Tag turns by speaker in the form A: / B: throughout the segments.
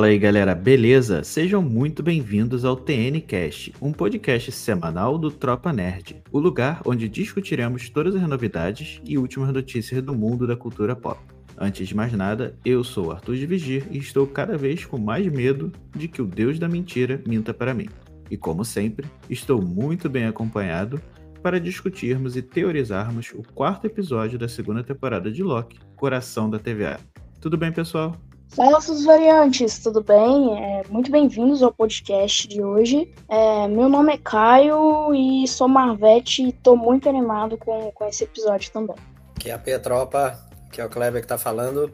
A: Fala aí galera, beleza? Sejam muito bem-vindos ao TN Cast, um podcast semanal do Tropa Nerd, o lugar onde discutiremos todas as novidades e últimas notícias do mundo da cultura pop. Antes de mais nada, eu sou Arthur de Vigir e estou cada vez com mais medo de que o Deus da mentira minta para mim. E como sempre, estou muito bem acompanhado para discutirmos e teorizarmos o quarto episódio da segunda temporada de Loki, Coração da TVA. Tudo bem, pessoal?
B: Fala, variantes, tudo bem? É, muito bem-vindos ao podcast de hoje. É, meu nome é Caio e sou Marvete e estou muito animado com, com esse episódio também.
C: Aqui é a Petropa, que é o Kleber que está falando.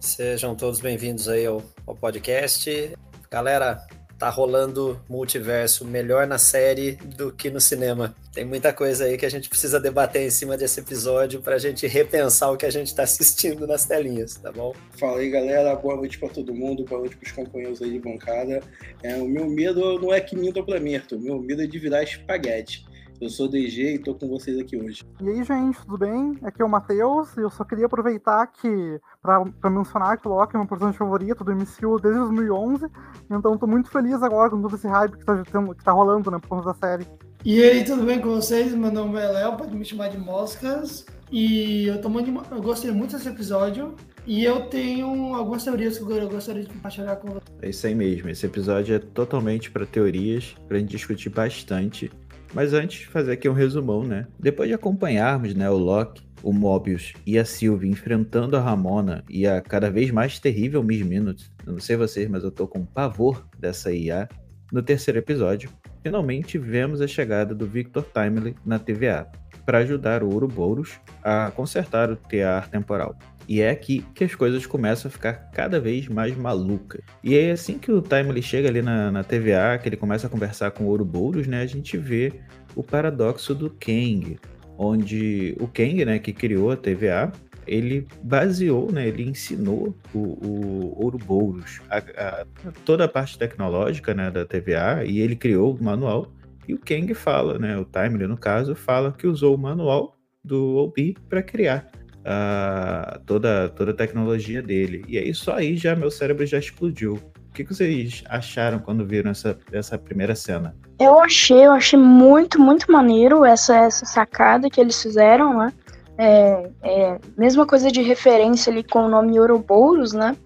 C: Sejam todos bem-vindos aí ao, ao podcast. Galera, tá rolando multiverso melhor na série do que no cinema. Tem muita coisa aí que a gente precisa debater em cima desse episódio pra gente repensar o que a gente tá assistindo nas telinhas, tá bom?
D: Fala aí, galera. Boa noite para todo mundo, boa noite pros companheiros aí de bancada. É, o meu medo não é que minta pra mim, Arthur. Meu medo é de virar espaguete. Eu sou DG e tô com vocês aqui hoje.
E: E aí, gente, tudo bem? Aqui é o Matheus e eu só queria aproveitar que pra, pra mencionar que o Loki é meu personagem favorito do MCU desde 2011, então tô muito feliz agora com todo esse hype que tá, que tá rolando, né, por conta da série.
F: E aí, tudo bem com vocês? Meu nome é Léo, pode me chamar de Moscas. E eu, tô muito, eu gostei muito desse episódio. E eu tenho algumas teorias que eu gostaria de compartilhar com vocês.
A: É isso aí mesmo. Esse episódio é totalmente para teorias, pra gente discutir bastante. Mas antes, fazer aqui um resumão, né? Depois de acompanharmos né, o Loki, o Mobius e a Sylvie enfrentando a Ramona e a cada vez mais terrível Miss Minutes, eu não sei vocês, mas eu tô com pavor dessa IA, no terceiro episódio, finalmente vemos a chegada do Victor Timely na TVA, para ajudar o Ouroboros a consertar o tear temporal. E é aqui que as coisas começam a ficar cada vez mais malucas. E é assim que o Timely chega ali na, na TVA, que ele começa a conversar com o Ouroboros, né? A gente vê o paradoxo do Kang, onde o Kang, né, que criou a TVA, ele baseou, né, ele ensinou o, o Ouroboros a, a, toda a parte tecnológica né, da TVA e ele criou o manual. E o Kang fala, né, o Timely no caso, fala que usou o manual do Obi para criar uh, toda, toda a tecnologia dele. E aí só aí já meu cérebro já explodiu. O que, que vocês acharam quando viram essa, essa primeira cena?
B: Eu achei, eu achei muito, muito maneiro essa, essa sacada que eles fizeram, né? É, é, mesma coisa de referência ali com o nome Ouroboros, né?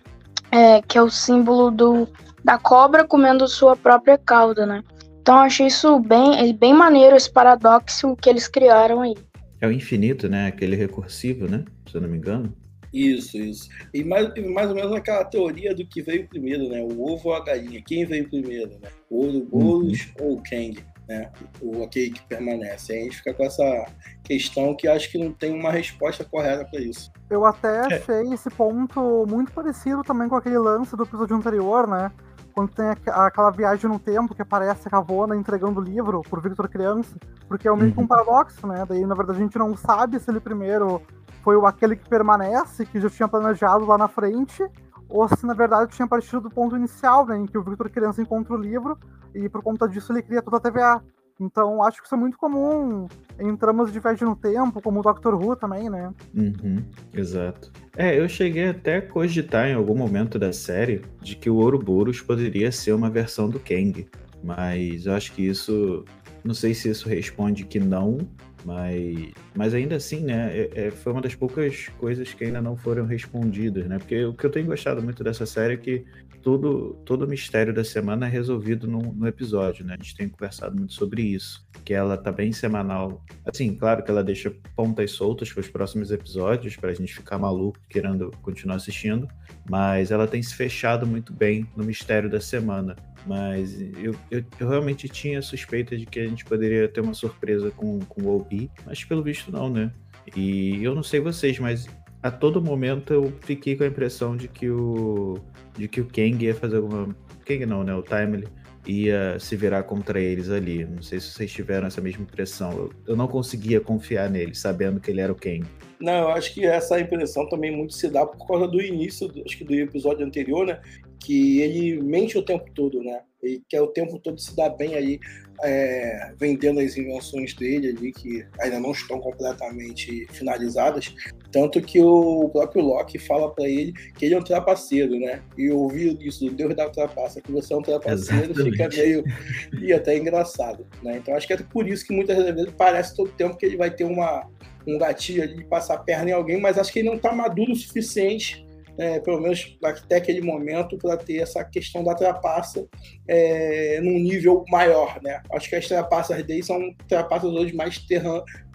B: É, que é o símbolo do, da cobra comendo sua própria cauda, né? Então achei isso bem, bem maneiro, esse paradoxo que eles criaram aí.
A: É o infinito, né? Aquele recursivo, né? Se eu não me engano.
D: Isso, isso. E mais, mais ou menos aquela teoria do que veio primeiro, né? O ovo ou a galinha. Quem veio primeiro, né? O Ouroboros uhum. ou o Kang, né? O aquele que permanece. Aí a gente fica com essa questão que acho que não tem uma resposta correta para isso.
E: Eu até é. achei esse ponto muito parecido também com aquele lance do episódio anterior, né? Quando tem aquela viagem no tempo que aparece a Ravona entregando o livro por Victor criança, porque é meio que um uhum. paradoxo, né? Daí, na verdade, a gente não sabe se ele primeiro foi aquele que permanece, que já tinha planejado lá na frente, ou se na verdade tinha partido do ponto inicial, né, em que o Victor criança encontra o livro e por conta disso ele cria toda a TVA. Então, acho que isso é muito comum em tramas de viagem no tempo, como o Doctor Who também, né?
A: Uhum, exato. É, eu cheguei até a cogitar em algum momento da série de que o Ouroboros poderia ser uma versão do Kang, mas eu acho que isso. Não sei se isso responde que não, mas, mas ainda assim, né, é, é, foi uma das poucas coisas que ainda não foram respondidas, né? Porque o que eu tenho gostado muito dessa série é que todo, todo o mistério da semana é resolvido no, no, episódio, né? A gente tem conversado muito sobre isso. Que ela tá bem semanal. Assim, claro que ela deixa pontas soltas para os próximos episódios, para a gente ficar maluco querendo continuar assistindo. Mas ela tem se fechado muito bem no mistério da semana. Mas eu, eu, eu realmente tinha suspeita de que a gente poderia ter uma surpresa com, com o OB, mas pelo visto não, né? E eu não sei vocês, mas a todo momento eu fiquei com a impressão de que o de que o Kang ia fazer alguma Kang não, né, o Timely ia se virar contra eles ali. Não sei se vocês tiveram essa mesma impressão. Eu, eu não conseguia confiar nele, sabendo que ele era o Kang.
D: Não, eu acho que essa impressão também muito se dá por causa do início, acho que do episódio anterior, né? que ele mente o tempo todo, né? Ele quer o tempo todo se dar bem aí, é, vendendo as invenções dele ali, que ainda não estão completamente finalizadas. Tanto que o próprio Loki fala para ele que ele é um trapaceiro, né? E ouvir isso do Deus da trapaça, que você é um trapaceiro, Exatamente. fica meio. e até engraçado, né? Então acho que é por isso que muitas vezes parece todo tempo que ele vai ter uma, um gatilho ali de passar a perna em alguém, mas acho que ele não está maduro o suficiente é, pelo menos até aquele momento, para ter essa questão da trapaça é, num nível maior, né? Acho que as trapaças dele são trapaças hoje mais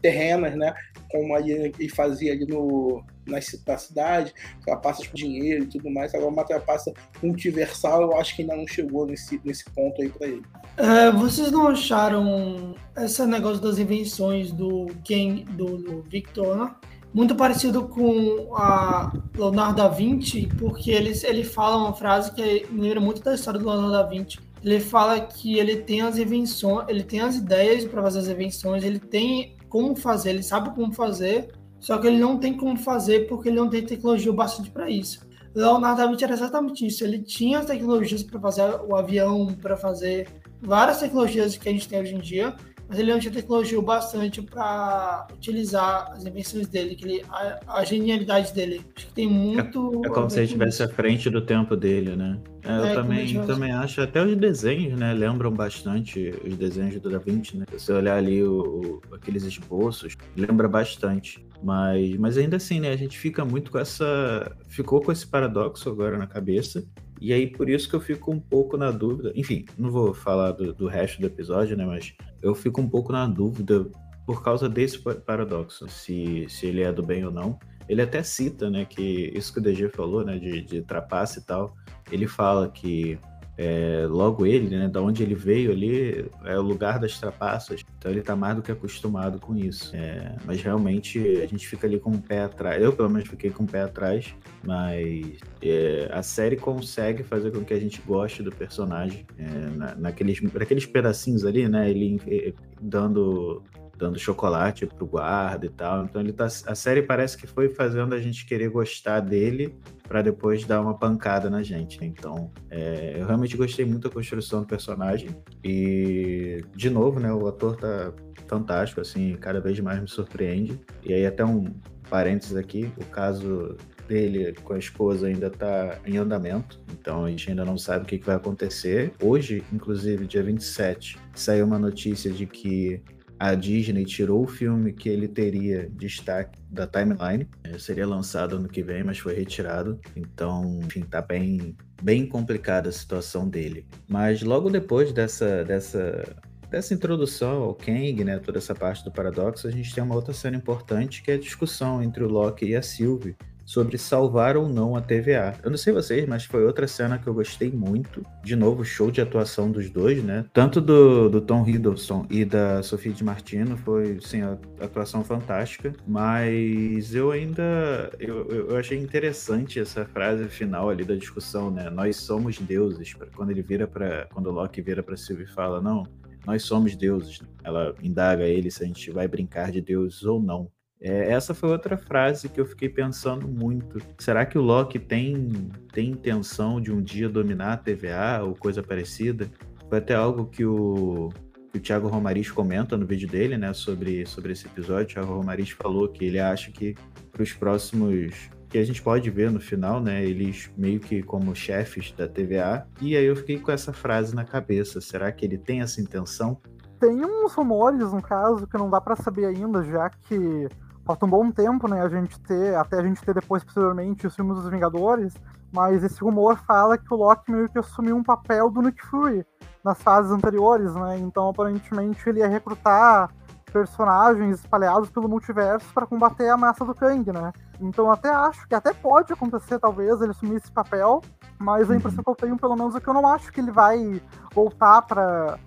D: terrenas, né? Como ele fazia ali no, na, na cidade, trapaças com dinheiro e tudo mais. Agora, uma trapaça multiversal, eu acho que ainda não chegou nesse, nesse ponto aí para ele.
F: É, vocês não acharam esse negócio das invenções do Ken, do, do Victor, né? Muito parecido com a Leonardo da Vinci, porque ele, ele fala uma frase que me lembra muito da história do Leonardo da Vinci. Ele fala que ele tem as invenções, ele tem as ideias para fazer as invenções, ele tem como fazer, ele sabe como fazer, só que ele não tem como fazer porque ele não tem tecnologia bastante para isso. Leonardo da Vinci era exatamente isso. Ele tinha as tecnologias para fazer o avião, para fazer várias tecnologias que a gente tem hoje em dia, mas ele não tinha tecnologia bastante para utilizar as invenções dele, que ele, a, a, genialidade dele. Acho que tem muito.
A: É, é como se ele estivesse à frente do tempo dele, né? É, eu é, também, também acho, até os desenhos, né? Lembram bastante os desenhos do Da Vinci, né? Se você olhar ali o, o, aqueles esboços, lembra bastante. Mas, mas ainda assim, né? A gente fica muito com essa. Ficou com esse paradoxo agora na cabeça e aí, por isso que eu fico um pouco na dúvida. Enfim, não vou falar do, do resto do episódio, né? Mas eu fico um pouco na dúvida por causa desse paradoxo, se, se ele é do bem ou não. Ele até cita, né, que isso que o DG falou, né, de, de trapaça e tal. Ele fala que é, logo ele, né, da onde ele veio ali, é o lugar das trapaças. Então ele tá mais do que acostumado com isso. É, mas realmente a gente fica ali com o pé atrás. Eu, pelo menos, fiquei com o pé atrás. Mas é, a série consegue fazer com que a gente goste do personagem. É, na, naqueles, naqueles pedacinhos ali, né? Ele é, dando dando chocolate pro guarda e tal. Então ele tá, a série parece que foi fazendo a gente querer gostar dele para depois dar uma pancada na gente. Então, é, eu realmente gostei muito da construção do personagem e de novo, né, o ator tá fantástico, assim, cada vez mais me surpreende. E aí até um parênteses aqui, o caso dele com a esposa ainda está em andamento, então a gente ainda não sabe o que, que, vai acontecer. Hoje, inclusive, dia 27, saiu uma notícia de que a Disney tirou o filme que ele teria destaque da timeline. É, seria lançado ano que vem, mas foi retirado. Então, enfim, tá bem, bem complicada a situação dele. Mas logo depois dessa, dessa, dessa introdução ao Kang, né, toda essa parte do paradoxo, a gente tem uma outra cena importante que é a discussão entre o Loki e a Sylvie sobre salvar ou não a TVA. Eu não sei vocês, mas foi outra cena que eu gostei muito. De novo, show de atuação dos dois, né? Tanto do, do Tom Hiddleston e da Sofia de Martino, foi, sim, a atuação fantástica. Mas eu ainda, eu, eu achei interessante essa frase final ali da discussão, né? Nós somos deuses. Quando ele vira para, quando o Loki vira para Sylvie e fala, não, nós somos deuses. Ela indaga ele se a gente vai brincar de deuses ou não. É, essa foi outra frase que eu fiquei pensando muito. Será que o Loki tem, tem intenção de um dia dominar a TVA ou coisa parecida? Foi até algo que o, que o Thiago Romariz comenta no vídeo dele, né, sobre, sobre esse episódio. O Thiago Romariz falou que ele acha que para os próximos que a gente pode ver no final, né? Eles meio que como chefes da TVA. E aí eu fiquei com essa frase na cabeça. Será que ele tem essa intenção?
E: Tem uns rumores, no caso, que não dá para saber ainda, já que falta um bom tempo, né, a gente ter, até a gente ter depois, posteriormente, os filmes dos Vingadores, mas esse rumor fala que o Loki meio que assumiu um papel do Nick Fury nas fases anteriores, né, então aparentemente ele ia recrutar personagens espalhados pelo multiverso para combater a massa do Kang, né. Então até acho que até pode acontecer, talvez, ele assumir esse papel, mas a impressão que eu tenho, pelo menos, é que eu não acho que ele vai voltar para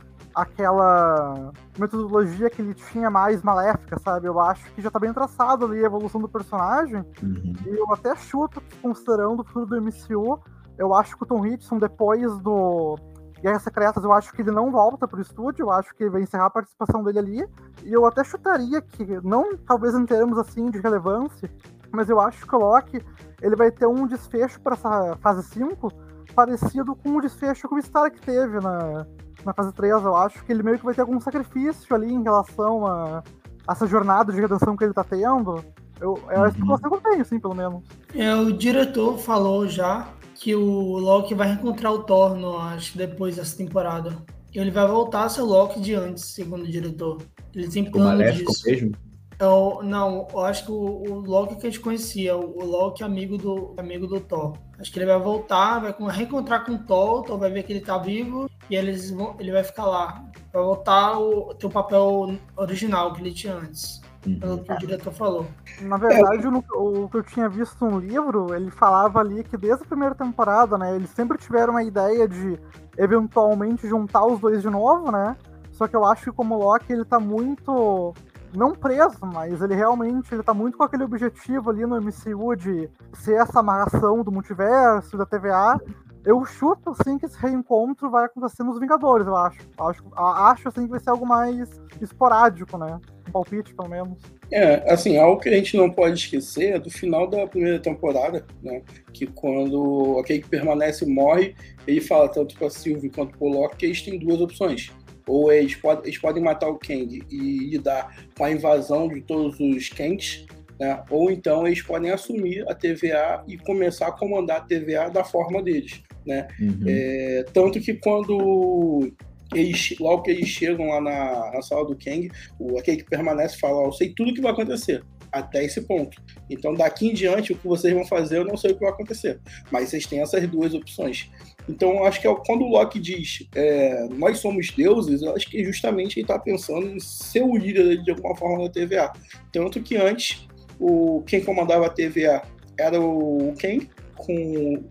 E: aquela metodologia que ele tinha mais maléfica, sabe? Eu acho que já tá bem traçado ali a evolução do personagem. Uhum. E eu até chuto que, considerando o futuro do MCU, eu acho que o Tom Hiddleston, depois do Guerras Secretas, eu acho que ele não volta pro estúdio, eu acho que ele vai encerrar a participação dele ali. E eu até chutaria que, não talvez em termos assim de relevância, mas eu acho que o Loki ele vai ter um desfecho para essa fase 5 parecido com o desfecho que o Stark teve na, na fase 3, eu acho, que ele meio que vai ter algum sacrifício ali em relação a, a essa jornada de redenção que ele tá tendo. Eu, é a especulação que eu tenho, sim, pelo menos.
F: É, o diretor falou já que o Loki vai reencontrar o Thor, no, acho que depois dessa temporada. Ele vai voltar a ser o Loki de antes, segundo o diretor. Ele tem plano disso. mesmo? Eu, não, eu acho que o, o, Loki que a gente conhecia, o, o Loki amigo do, amigo do Thor. Acho que ele vai voltar, vai reencontrar com o Thor, o Thor vai ver que ele tá vivo e eles vão, ele vai ficar lá. Vai voltar o ter o papel original que ele tinha antes. Uhum. Pelo que o diretor falou.
E: Na verdade, o, o que eu tinha visto no livro, ele falava ali que desde a primeira temporada, né, eles sempre tiveram a ideia de eventualmente juntar os dois de novo, né? Só que eu acho que como Loki ele tá muito não preso, mas ele realmente ele tá muito com aquele objetivo ali no MCU de ser essa amarração do multiverso, da TVA. Eu chuto, assim, que esse reencontro vai acontecer nos Vingadores, eu acho. Acho, acho assim, que vai ser algo mais esporádico, né? Palpite, pelo menos.
D: É, assim, algo que a gente não pode esquecer é do final da primeira temporada, né? Que quando aquele que permanece morre, ele fala tanto pra Sylvie quanto pro Loki que eles têm duas opções ou eles, pode, eles podem matar o Kang e lidar com a invasão de todos os Kangs, né? ou então eles podem assumir a TVA e começar a comandar a TVA da forma deles. Né? Uhum. É, tanto que quando eles, logo que eles chegam lá na, na sala do Kang, o, aquele que permanece fala: Eu sei tudo o que vai acontecer até esse ponto. Então, daqui em diante, o que vocês vão fazer, eu não sei o que vai acontecer. Mas vocês têm essas duas opções. Então, acho que é quando o Loki diz é, nós somos deuses, eu acho que justamente ele está pensando em ser o líder de alguma forma da TVA. Tanto que antes, o, quem comandava a TVA era o Ken, com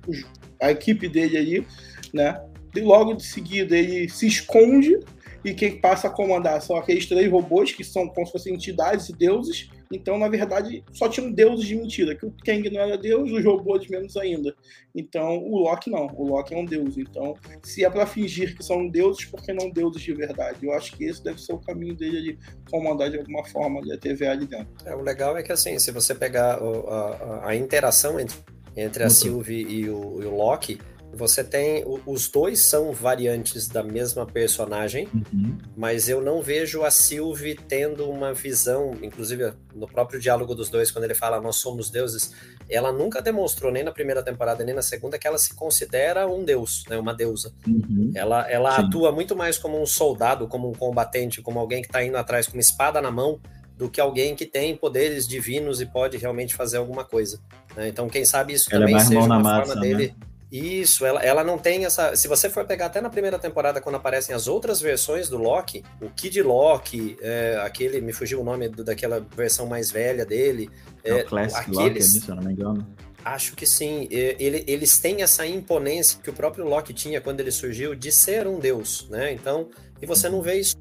D: a equipe dele ali, né? E logo de seguida ele se esconde e quem passa a comandar são aqueles três robôs que são como se fossem entidades e deuses então, na verdade, só tinham deuses de mentira, que o Kang não era deus, os robôs menos ainda. Então, o Loki não, o Loki é um deus. Então, se é para fingir que são deuses, por que não deuses de verdade? Eu acho que esse deve ser o caminho dele de comandar de alguma forma a TVA ali dentro.
C: É, o legal é que, assim, se você pegar a, a, a interação entre, entre a Sylvie e o, e o Loki, você tem. Os dois são variantes da mesma personagem, uhum. mas eu não vejo a Sylvie tendo uma visão, inclusive no próprio diálogo dos dois, quando ele fala nós somos deuses, ela nunca demonstrou, nem na primeira temporada, nem na segunda, que ela se considera um deus, né, uma deusa. Uhum. Ela, ela atua muito mais como um soldado, como um combatente, como alguém que está indo atrás com uma espada na mão, do que alguém que tem poderes divinos e pode realmente fazer alguma coisa. Né? Então, quem sabe isso ela também é seja uma massa, forma dele. Né? Isso, ela, ela não tem essa. Se você for pegar até na primeira temporada, quando aparecem as outras versões do Loki, o Kid Loki, é, aquele, me fugiu o nome do, daquela versão mais velha dele.
A: É, é o Classic aqueles, Loki, se eu não me engano.
C: Acho que sim. Ele, eles têm essa imponência que o próprio Loki tinha quando ele surgiu de ser um deus, né? Então, e você não vê isso.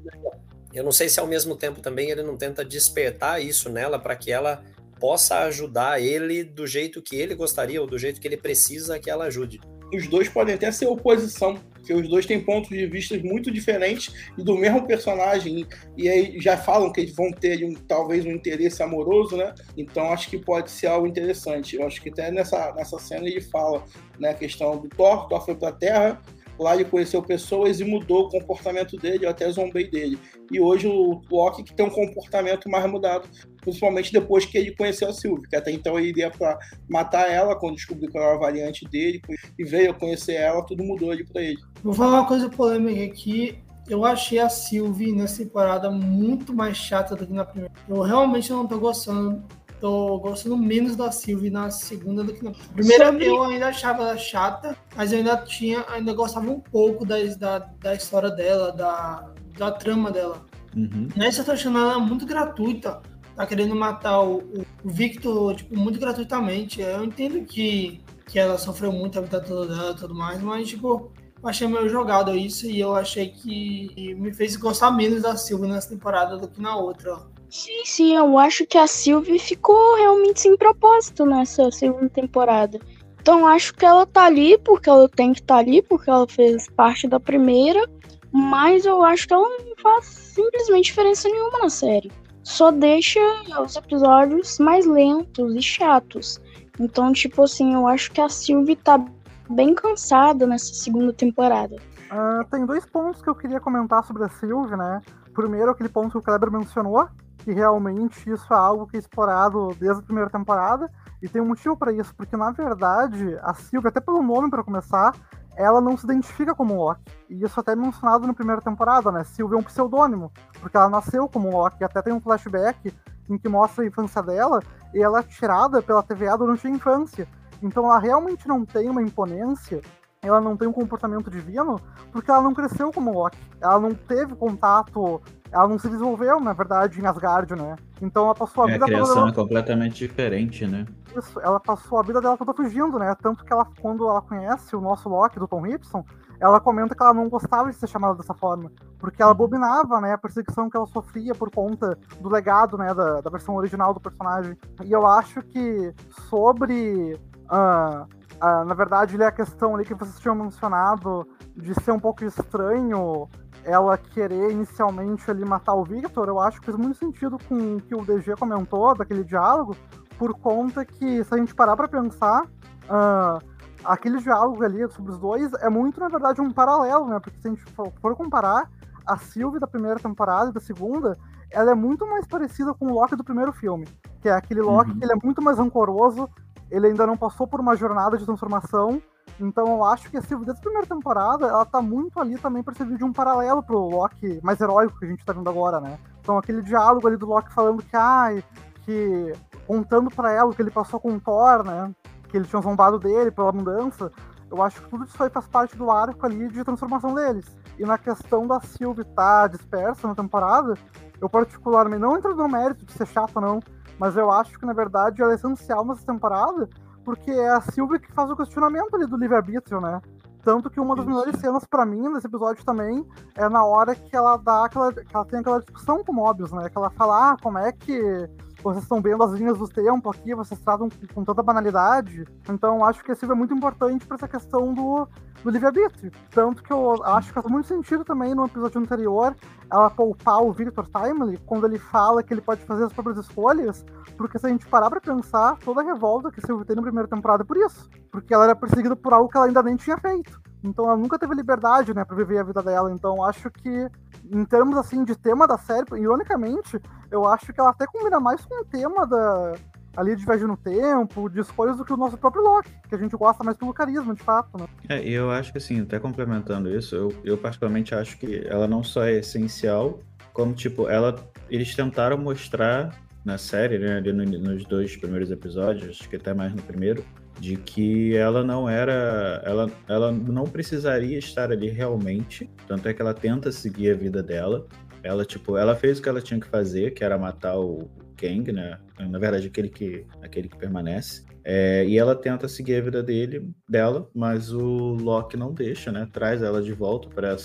C: Eu não sei se ao mesmo tempo também ele não tenta despertar isso nela para que ela possa ajudar ele do jeito que ele gostaria ou do jeito que ele precisa que ela ajude.
D: Os dois podem até ser oposição, porque os dois têm pontos de vista muito diferentes e do mesmo personagem. E aí já falam que eles vão ter um, talvez um interesse amoroso, né? Então acho que pode ser algo interessante. Eu acho que até nessa, nessa cena ele fala né, a questão do Thor, Thor foi para a Terra, Lá ele conheceu pessoas e mudou o comportamento dele, eu até zombei dele. E hoje o Loki que tem um comportamento mais mudado, principalmente depois que ele conheceu a Sylvie, que até então ele iria para matar ela quando descobriu que era a variante dele e veio a conhecer ela, tudo mudou ali para ele.
F: Vou falar uma coisa polêmica aqui. Eu achei a Sylvie nessa temporada muito mais chata do que na primeira. Eu realmente não tô gostando tô gostando menos da Sylvie na segunda do que na primeira. Sobre... Eu ainda achava ela chata, mas eu ainda tinha, ainda gostava um pouco da, da, da história dela, da, da trama dela. Uhum. Nessa eu tô achando ela muito gratuita. Tá querendo matar o, o Victor, tipo, muito gratuitamente. Eu entendo que, que ela sofreu muito a vida toda dela e tudo mais, mas, tipo, eu achei meio jogado isso e eu achei que me fez gostar menos da Sylvie nessa temporada do que na outra.
B: Sim, sim, eu acho que a Sylvie ficou realmente sem propósito nessa segunda temporada. Então acho que ela tá ali porque ela tem que estar tá ali, porque ela fez parte da primeira, mas eu acho que ela não faz simplesmente diferença nenhuma na série. Só deixa os episódios mais lentos e chatos. Então, tipo assim, eu acho que a Sylvie tá bem cansada nessa segunda temporada.
E: Uh, tem dois pontos que eu queria comentar sobre a Sylvie, né? Primeiro, aquele ponto que o Kleber mencionou, que realmente isso é algo que é explorado desde a primeira temporada, e tem um motivo para isso, porque na verdade a Sylvie, até pelo nome para começar, ela não se identifica como Loki. E isso até é mencionado na primeira temporada, né? Sylvie é um pseudônimo, porque ela nasceu como Loki, até tem um flashback em que mostra a infância dela, e ela é tirada pela TVA durante a infância. Então ela realmente não tem uma imponência, ela não tem um comportamento divino, porque ela não cresceu como Loki. Ela não teve contato, ela não se desenvolveu, na verdade, em Asgard, né? Então ela passou a
A: é,
E: vida
A: a criação
E: toda...
A: é completamente diferente, né?
E: Isso, ela passou a vida dela toda fugindo, né? Tanto que ela, quando ela conhece o nosso Loki do Tom Hiddleston, ela comenta que ela não gostava de ser chamada dessa forma, porque ela abominava, né, a perseguição que ela sofria por conta do legado, né, da, da versão original do personagem. E eu acho que sobre uh, uh, na verdade, a questão ali que vocês tinham mencionado de ser um pouco estranho ela querer inicialmente ali matar o Victor, eu acho que faz muito sentido com o que o DG comentou daquele diálogo, por conta que, se a gente parar para pensar, uh, aquele diálogo ali sobre os dois é muito, na verdade, um paralelo, né? Porque se a gente for comparar a Sylvie da primeira temporada e da segunda, ela é muito mais parecida com o Loki do primeiro filme, que é aquele Loki uhum. que ele é muito mais rancoroso, ele ainda não passou por uma jornada de transformação, então eu acho que a Sylvie dessa primeira temporada, ela tá muito ali também pra servir de um paralelo pro Loki mais heróico que a gente tá vendo agora, né? Então aquele diálogo ali do Loki falando que, ai, que contando para ela o que ele passou com o Thor, né? Que ele tinha zombado dele pela mudança. Eu acho que tudo isso aí faz parte do arco ali de transformação deles. E na questão da Sylvie estar tá dispersa na temporada, eu particularmente, não entro no mérito de ser chata, não, mas eu acho que na verdade ela é essencial nessa temporada, porque é a Sylvie que faz o questionamento ali do livre-arbítrio, né? Tanto que uma das melhores cenas para mim nesse episódio também é na hora que ela dá aquela. que ela tem aquela discussão com o Mobius, né? Que ela fala, ah, como é que vocês estão vendo as linhas do tempo aqui, vocês tratam com, com tanta banalidade. Então acho que esse livro é muito importante para essa questão do, do livre-arbítrio. Tanto que eu acho que faz muito sentido também no episódio anterior ela poupar o Victor Timely quando ele fala que ele pode fazer as próprias escolhas, porque se a gente parar pra pensar, toda a revolta que Sylvie tem na primeira temporada é por isso. Porque ela era perseguida por algo que ela ainda nem tinha feito. Então ela nunca teve liberdade, né, pra viver a vida dela. Então acho que, em termos assim de tema da série, ironicamente, eu acho que ela até combina mais com o tema da, ali de viagem no tempo, de escolhas do que o nosso próprio Loki, que a gente gosta mais pelo carisma, de fato, né?
A: É, e eu acho que assim, até complementando isso, eu, eu particularmente acho que ela não só é essencial, como tipo, ela eles tentaram mostrar na série, né, ali no, nos dois primeiros episódios, acho que até mais no primeiro, de que ela não era, ela, ela não precisaria estar ali realmente, tanto é que ela tenta seguir a vida dela. Ela tipo, ela fez o que ela tinha que fazer, que era matar o, Kang, né? Na verdade, aquele que, aquele que permanece. É, e ela tenta seguir a vida dele, dela, mas o Loki não deixa, né? Traz ela de volta para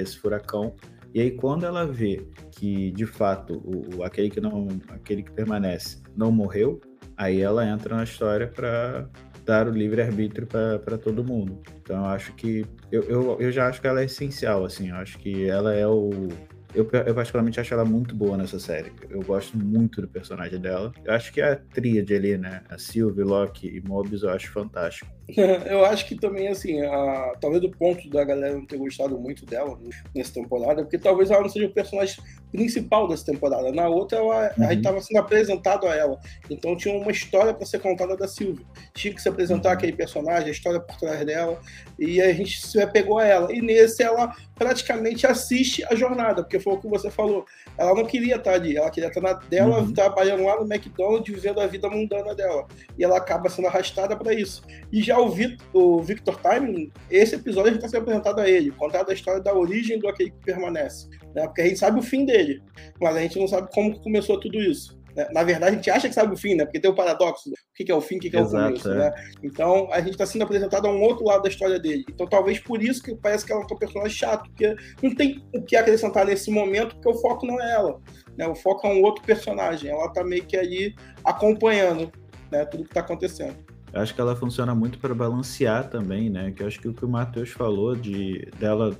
A: esse furacão. E aí quando ela vê que de fato o, aquele que não, aquele que permanece não morreu, aí ela entra na história para dar o livre arbítrio para todo mundo. Então eu acho que eu, eu, eu já acho que ela é essencial, assim. Eu acho que ela é o eu, eu particularmente acho ela muito boa nessa série. Eu gosto muito do personagem dela. Eu acho que a tríade ali, né? A Sylvie, Loki e Mobius eu acho fantástico.
D: eu acho que também, assim, a, talvez o ponto da galera não ter gostado muito dela nessa temporada, porque talvez ela não seja o personagem principal dessa temporada. Na outra, ela, uhum. a gente estava sendo apresentado a ela. Então tinha uma história para ser contada da Sylvie. Tinha que se apresentar uhum. aquele personagem, a história por trás dela, e a gente se apegou a ela. E nesse, ela praticamente assiste a jornada, porque foi o que você falou. Ela não queria estar ali, ela queria estar na dela, uhum. trabalhando lá no McDonald's, vivendo a vida mundana dela. E ela acaba sendo arrastada para isso. E já o, Victor, o Victor Time, esse episódio a gente está sendo apresentado a ele, contar a história da origem do aquele que permanece. Né? Porque a gente sabe o fim dele, mas a gente não sabe como começou tudo isso. Né? Na verdade, a gente acha que sabe o fim, né? Porque tem o paradoxo, o que é o fim, o que é Exato, o começo, é. né? Então, a gente está sendo apresentado a um outro lado da história dele. Então, talvez por isso que parece que ela é um personagem chato, porque não tem o que acrescentar nesse momento, porque o foco não é ela. Né? O foco é um outro personagem. Ela está meio que ali acompanhando né, tudo que está acontecendo.
A: Eu acho que ela funciona muito para balancear também, né? Que eu acho que o que o Matheus falou de dela,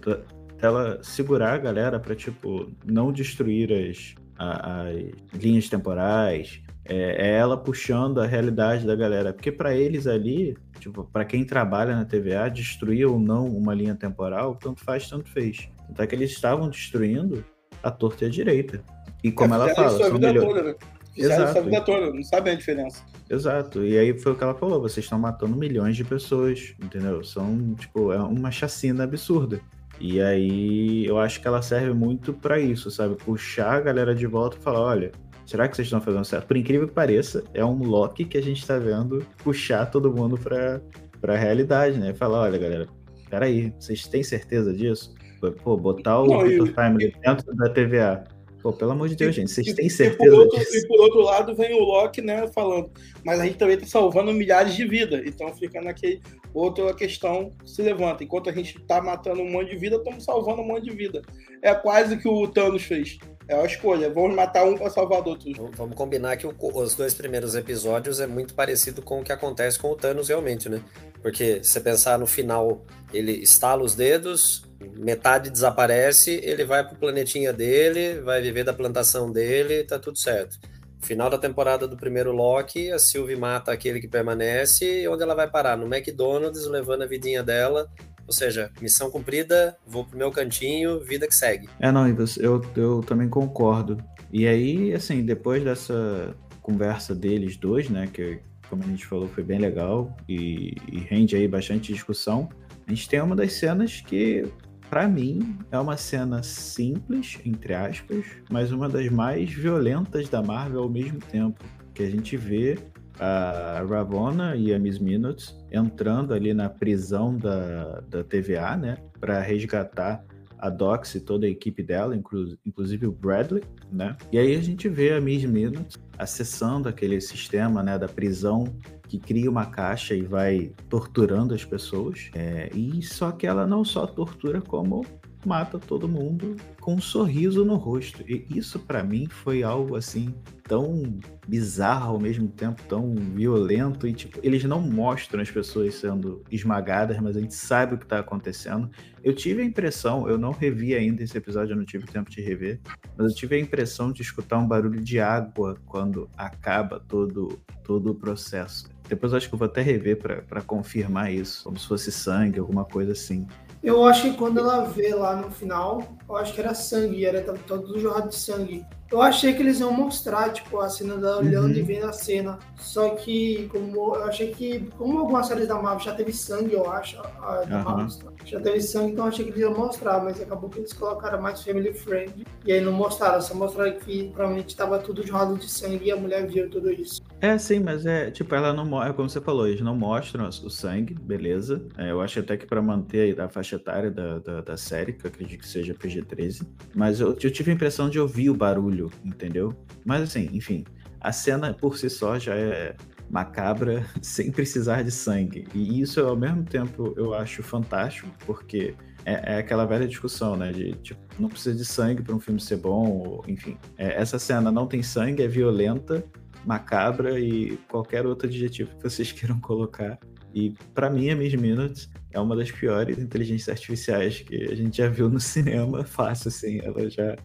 A: dela segurar a galera para tipo não destruir as, as linhas temporais, É, é ela puxando a realidade da galera. Porque para eles ali, tipo, para quem trabalha na TVA, destruir ou não uma linha temporal, tanto faz, tanto fez. Então é que eles estavam destruindo a torta e a direita. E como
D: É,
A: ela
D: fizeram
A: fala,
D: a
A: são melhores.
D: toda, né?
A: Exato.
D: vida toda, não sabem a diferença.
A: Exato. E aí foi o que ela falou, vocês estão matando milhões de pessoas, entendeu? São, tipo, é uma chacina absurda. E aí eu acho que ela serve muito pra isso, sabe? Puxar a galera de volta e falar, olha, será que vocês estão fazendo certo? Por incrível que pareça, é um Loki que a gente tá vendo puxar todo mundo pra, pra realidade, né? Falar, olha, galera, peraí, vocês têm certeza disso? Pô, botar o
D: Não, e-
A: Timely dentro da TVA. Pô, pelo amor de Deus, gente, vocês
D: E-
A: têm
D: e por,
A: certeza
D: outro,
A: disso?
D: e por outro lado vem o Loki, né, falando, mas a gente também tá salvando milhares de vidas. Então fica naquele outra questão que se levanta. Enquanto a gente tá matando um monte de vida, estamos salvando um monte de vida. É quase o que o Thanos fez. É a escolha. Vamos matar um para salvar outros.
C: V- Vamos combinar que o- os dois primeiros episódios é muito parecido com o que acontece com o Thanos realmente, né? Porque se você pensar no final, ele estala os dedos, metade desaparece, ele vai pro planetinha dele, vai viver da plantação dele, tá tudo certo. Final da temporada do primeiro Loki, a Sylvie mata aquele que permanece, e onde ela vai parar? No McDonald's, levando a vidinha dela. Ou seja, missão cumprida, vou pro meu cantinho, vida que segue.
A: É, não, eu, eu também concordo. E aí, assim, depois dessa conversa deles dois, né, que como a gente falou foi bem legal e, e rende aí bastante discussão, a gente tem uma das cenas que, pra mim, é uma cena simples, entre aspas, mas uma das mais violentas da Marvel ao mesmo tempo. Que a gente vê a Ravonna e a Miss Minutes entrando ali na prisão da, da TVA, né, para resgatar a Dox e toda a equipe dela, inclu- inclusive o Bradley, né? E aí a gente vê a Miss Minutes acessando aquele sistema, né, da prisão que cria uma caixa e vai torturando as pessoas. É, e só que ela não só tortura como mata todo mundo com um sorriso no rosto. E isso pra mim foi algo assim tão bizarro ao mesmo tempo, tão violento e tipo, eles não mostram as pessoas sendo esmagadas, mas a gente sabe o que tá acontecendo. Eu tive a impressão, eu não revi ainda esse episódio, eu não tive tempo de rever, mas eu tive a impressão de escutar um barulho de água quando acaba todo todo o processo. Depois eu acho que eu vou até rever pra pra confirmar isso, como se fosse sangue, alguma coisa assim.
F: Eu acho que quando ela vê lá no final, eu acho que era sangue, era todo jorrado de sangue. Eu achei que eles iam mostrar, tipo, a cena dela olhando
A: Uhum.
F: e vendo a cena. Só que, como eu achei que, como algumas séries da Marvel já teve sangue, eu acho, a, da
A: Aham.
F: Marvel já teve sangue, então eu achei que eles iam mostrar, mas acabou que eles colocaram mais family friend. E aí não mostraram, só mostraram que provavelmente tava tudo jorrado de sangue e a mulher viu tudo isso.
A: É, sim, mas é, tipo, ela não mostra, como você falou, eles não mostram o sangue, beleza. É, eu acho até que pra manter a faixa etária da, da, da série, que eu acredito que seja PG-13. Mas eu, eu tive a impressão de ouvir o barulho, entendeu? Mas assim, enfim, a cena por si só já é macabra sem precisar de sangue. E isso, ao mesmo tempo, eu acho fantástico, porque é, é aquela velha discussão, né? De, tipo, não precisa de sangue pra um filme ser bom, ou, enfim. É, essa cena não tem sangue, é violenta, macabra e qualquer outro adjetivo que vocês queiram colocar. E pra mim, a Miss Minutes é uma das piores inteligências artificiais que a gente já viu no cinema, fácil assim, ela já...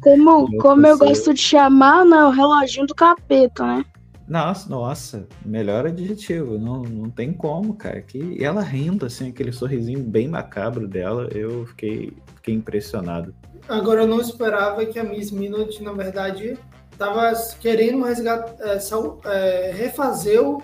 B: Como,
A: Meu
B: como eu gosto de chamar, né? O reloginho do capeta, né?
A: Nossa, nossa, melhor adjetivo, não, não tem como, cara. Que, e ela rindo, assim, aquele sorrisinho bem macabro dela, eu fiquei, fiquei impressionado.
F: Agora eu não esperava que a Miss Minute, na verdade, tava querendo é, é, refazer o,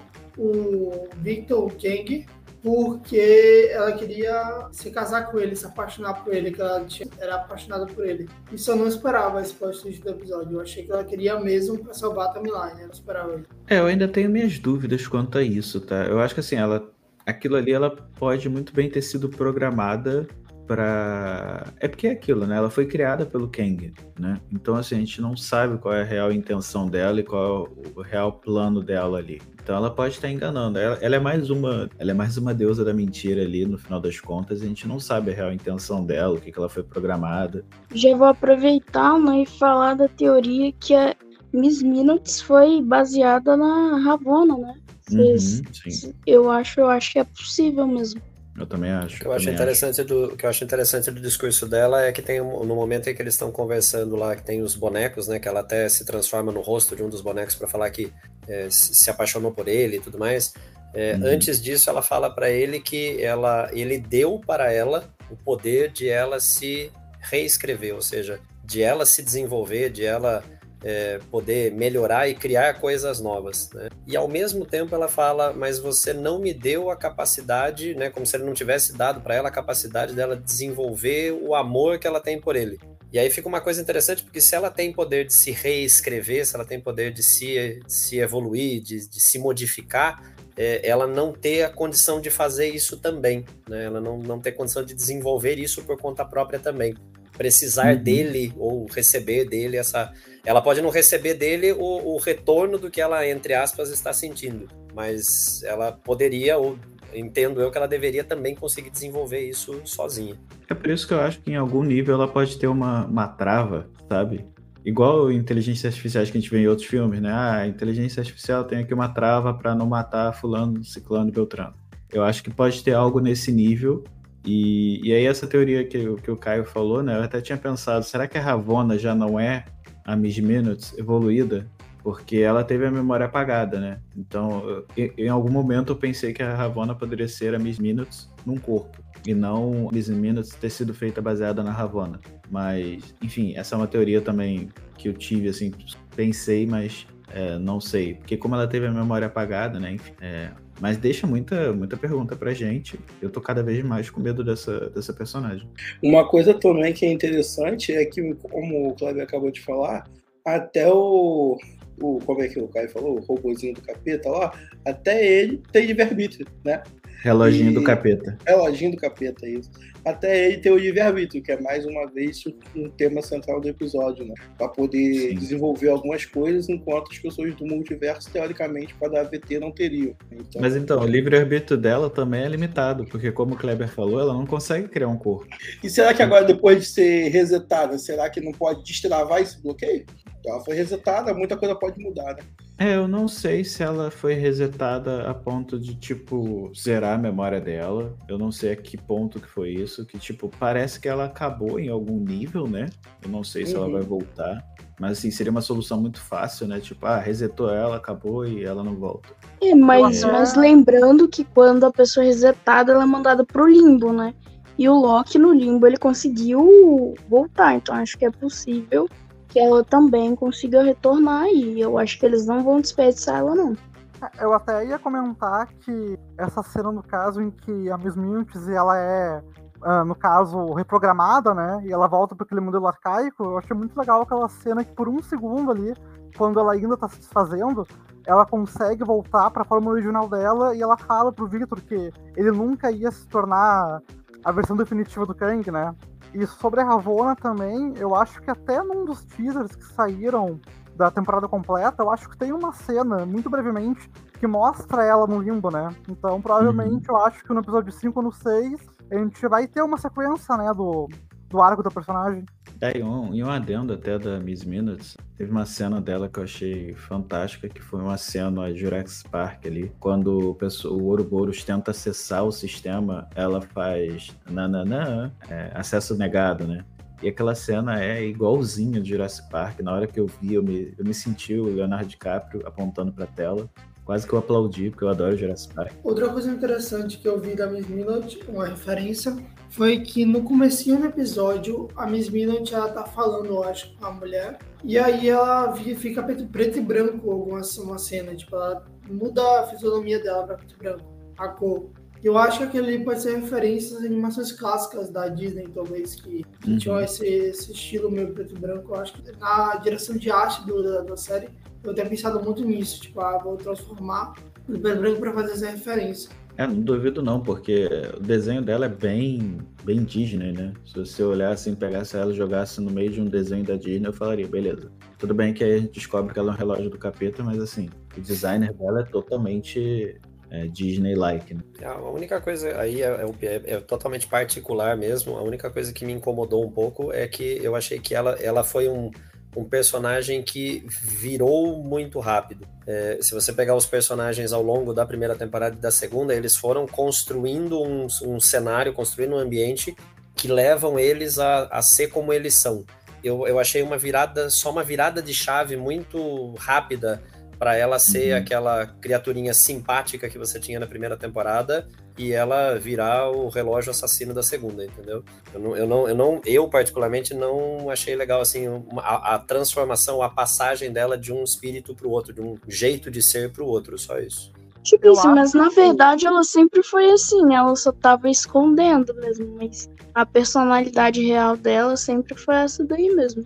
F: Victor Kang porque ela queria se casar com ele, se apaixonar por ele, que ela tinha- era apaixonada por ele. Isso eu não esperava esse twist do episódio. Eu achei que ela queria mesmo pra salvar a timeline. Eu não esperava isso.
A: É, eu ainda tenho minhas dúvidas quanto a isso, tá? Eu acho que assim, ela. Aquilo ali ela pode muito bem ter sido programada pra. É porque é aquilo, né? Ela foi criada pelo Kang, né? Então, assim, a gente não sabe qual é a real intenção dela e qual é o real plano dela ali. Então ela pode estar enganando. Ela, ela é mais uma. Ela é mais uma deusa da mentira ali, no final das contas. A gente não sabe a real intenção dela, o que, que ela foi programada.
B: Já vou aproveitar né, e falar da teoria que a Miss Minutes foi baseada na Ravonna, né? Vocês-
A: Uhum, sim.
B: Eu acho, eu acho que é possível mesmo.
A: Eu também acho.
C: O que eu, acho interessante acho. do que eu acho interessante do discurso dela é que tem no momento em que eles estão conversando lá, que tem os bonecos, né? Que ela até se transforma no rosto de um dos bonecos para falar que é, se apaixonou por ele e tudo mais. É, uhum. Antes disso, ela fala para ele que ela, ele deu para ela o poder de ela se reescrever, ou seja, de ela se desenvolver, de ela é, poder melhorar e criar coisas novas. Né? E ao mesmo tempo ela fala, mas você não me deu a capacidade, né, como se ele não tivesse dado para ela a capacidade dela desenvolver o amor que ela tem por ele. E aí fica uma coisa interessante, porque se ela tem poder de se reescrever, se ela tem poder de se, de se evoluir, de, de se modificar, é, ela não ter a condição de fazer isso também, né? ela não, não ter condição de desenvolver isso por conta própria também. Precisar uhum. dele ou receber dele essa, ela pode não receber dele o, o, retorno do que ela, entre aspas, está sentindo, mas ela poderia, ou entendo eu que ela deveria também conseguir desenvolver isso sozinha.
A: É por isso que eu acho que em algum nível ela pode ter uma, uma trava, sabe? Igual inteligências artificiais que a gente vê em outros filmes, né? Ah, a inteligência artificial tem aqui uma trava para não matar fulano, ciclano e beltrano. Eu acho que pode ter algo nesse nível e, e aí essa teoria que, que o Caio falou, né? Eu até tinha pensado, será que a Ravonna já não é a Miss Minutes evoluída, porque ela teve a memória apagada, né? Então, eu, em algum momento eu pensei que a Ravonna poderia ser a Miss Minutes num corpo, e não Miss Minutes ter sido feita baseada na Ravonna. Mas, enfim, essa é uma teoria também que eu tive, assim, pensei, mas é, não sei. Porque como ela teve a memória apagada, né? Enfim, é, mas deixa muita, muita pergunta pra gente. Eu tô cada vez mais com medo dessa, dessa personagem.
D: Uma coisa também que é interessante é que, como o Kleber acabou de falar, até o. o como é que o Caio falou? O robôzinho do capeta lá, até ele tem livre-arbítrio, né?
A: Reloginho e... do capeta.
D: Reloginho do capeta, isso até ele ter o livre-arbítrio, que é mais uma vez um tema central do episódio, né? Para poder Sim. desenvolver algumas coisas, enquanto as pessoas do multiverso, teoricamente, para a AVT não teriam.
A: Então, Mas então, o livre-arbítrio dela também é limitado, porque como o Kleber falou, ela não consegue criar um corpo.
D: E será que agora, depois de ser resetada, será que não pode destravar esse bloqueio? Ela foi resetada, muita coisa pode mudar, né?
A: É, eu não sei se ela foi resetada a ponto de, tipo, zerar a memória dela. Eu não sei a que ponto que foi isso. Que, tipo, parece que ela acabou em algum nível, né? Eu não sei se uhum. ela vai voltar. Mas, assim, seria uma solução muito fácil, né? Tipo, ah, resetou ela, acabou e ela não volta.
B: É, mas, é... mas lembrando que quando a pessoa é resetada, ela é mandada pro limbo, né? E o Loki no limbo, ele conseguiu voltar. Então, acho que é possível que ela também consiga retornar e eu acho que eles não vão desperdiçar ela não.
E: É, eu até ia comentar que essa cena no caso em que a Miss Minutes ela é uh, no caso reprogramada, né, e ela volta para aquele modelo arcaico, eu achei muito legal aquela cena que por um segundo ali, quando ela ainda tá se desfazendo, ela consegue voltar para a forma original dela e ela fala pro Victor que ele nunca ia se tornar a versão definitiva do Kang, né? E sobre a Ravonna também, eu acho que até num dos teasers que saíram da temporada completa, eu acho que tem uma cena, muito brevemente, que mostra ela no limbo, né? Então, provavelmente, uhum. eu acho que no episódio 5 ou no 6, a gente vai ter uma sequência, né, do, do arco da personagem.
A: É, e um, e um adendo até da Miss Minutes, teve uma cena dela que eu achei fantástica, que foi uma cena no Jurassic Park ali, quando o, pessoa, o Ouroboros tenta acessar o sistema, ela faz nananã, é, acesso negado, né? E aquela cena é igualzinha de Jurassic Park. Na hora que eu vi, eu me, eu me senti o Leonardo DiCaprio apontando pra tela. Quase que eu aplaudi, porque eu adoro Jurassic Park.
F: Outra coisa interessante que eu vi da Miss Minute, uma referência, foi que no comecinho do episódio, a Miss Minute, ela tá falando, eu acho, com a mulher, e aí ela fica preto, preto e branco alguma uma cena, tipo, ela muda a fisionomia dela pra preto e branco, a cor. Eu acho que aquele pode ser referência às animações clássicas da Disney, talvez, que, que uhum. tinham esse, esse, estilo meio preto e branco. Eu acho que na direção de arte do, da, da, série, eu tenho pensado muito nisso. Tipo, ah, vou transformar o preto e branco para fazer essa referência.
A: É, não duvido não, porque o desenho dela é bem, bem Disney, né? Se você olhasse assim, pegasse ela e jogasse no meio de um desenho da Disney, eu falaria, beleza. Tudo bem que aí a gente descobre que ela é um relógio do capeta, mas assim, o designer dela é totalmente é, Disney-like. Né?
C: É, a única coisa aí é, é, é, totalmente particular mesmo. A única coisa que me incomodou um pouco é que eu achei que ela, ela foi um um personagem que virou muito rápido. É, se você pegar os personagens ao longo da primeira temporada e da segunda, eles foram construindo um, um cenário, construindo um ambiente que levam eles a, a ser como eles são. Eu, eu achei uma virada, só uma virada de chave muito rápida para ela ser uhum. aquela criaturinha simpática que você tinha na primeira temporada e ela virar o relógio assassino da segunda, entendeu? Eu não, eu, não, eu, não, eu particularmente não achei legal assim uma, a, a, transformação, a passagem dela de um espírito para o outro, de um jeito de ser para o outro, só isso.
B: Tipo isso, mas na verdade ela sempre foi assim, ela só tava escondendo mesmo, mas a personalidade real dela sempre foi essa daí mesmo.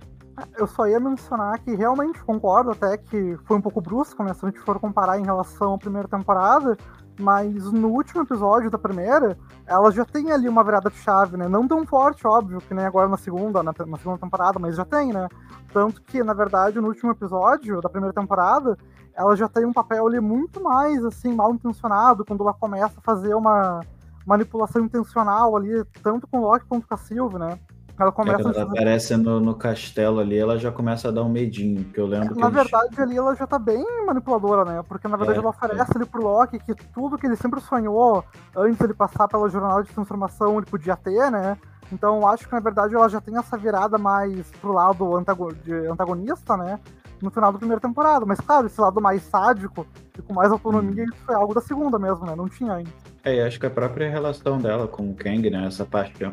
E: Eu só ia mencionar que realmente concordo até que foi um pouco brusco, né? Se a gente for comparar em relação à primeira temporada, mas no último episódio da primeira, ela já tem ali uma virada de chave, né? Não tão forte, óbvio, que nem agora na segunda, na, na, segunda temporada, mas já tem, né? Tanto que, na verdade, no último episódio da primeira temporada, ela já tem um papel ali muito mais, assim, mal intencionado, quando ela começa a fazer uma manipulação intencional ali, tanto com o Loki quanto com a Sylvie, né?
A: Ela começa ela aparece no, no castelo ali, ela já começa a dar um medinho, que eu lembro
E: Na verdade, ali ela já tá bem manipuladora, né? Porque na verdade é, ela oferece é. ali pro Loki que tudo que ele sempre sonhou antes de ele passar pela jornada de transformação ele podia ter, né? Então acho que na verdade ela já tem essa virada mais pro lado antagonista, né? No final da primeira temporada. Mas claro, esse lado mais sádico e com mais autonomia, hum. isso foi algo da segunda mesmo, né? Não tinha ainda.
A: É, acho que a própria relação dela com o Kang, né? Essa parte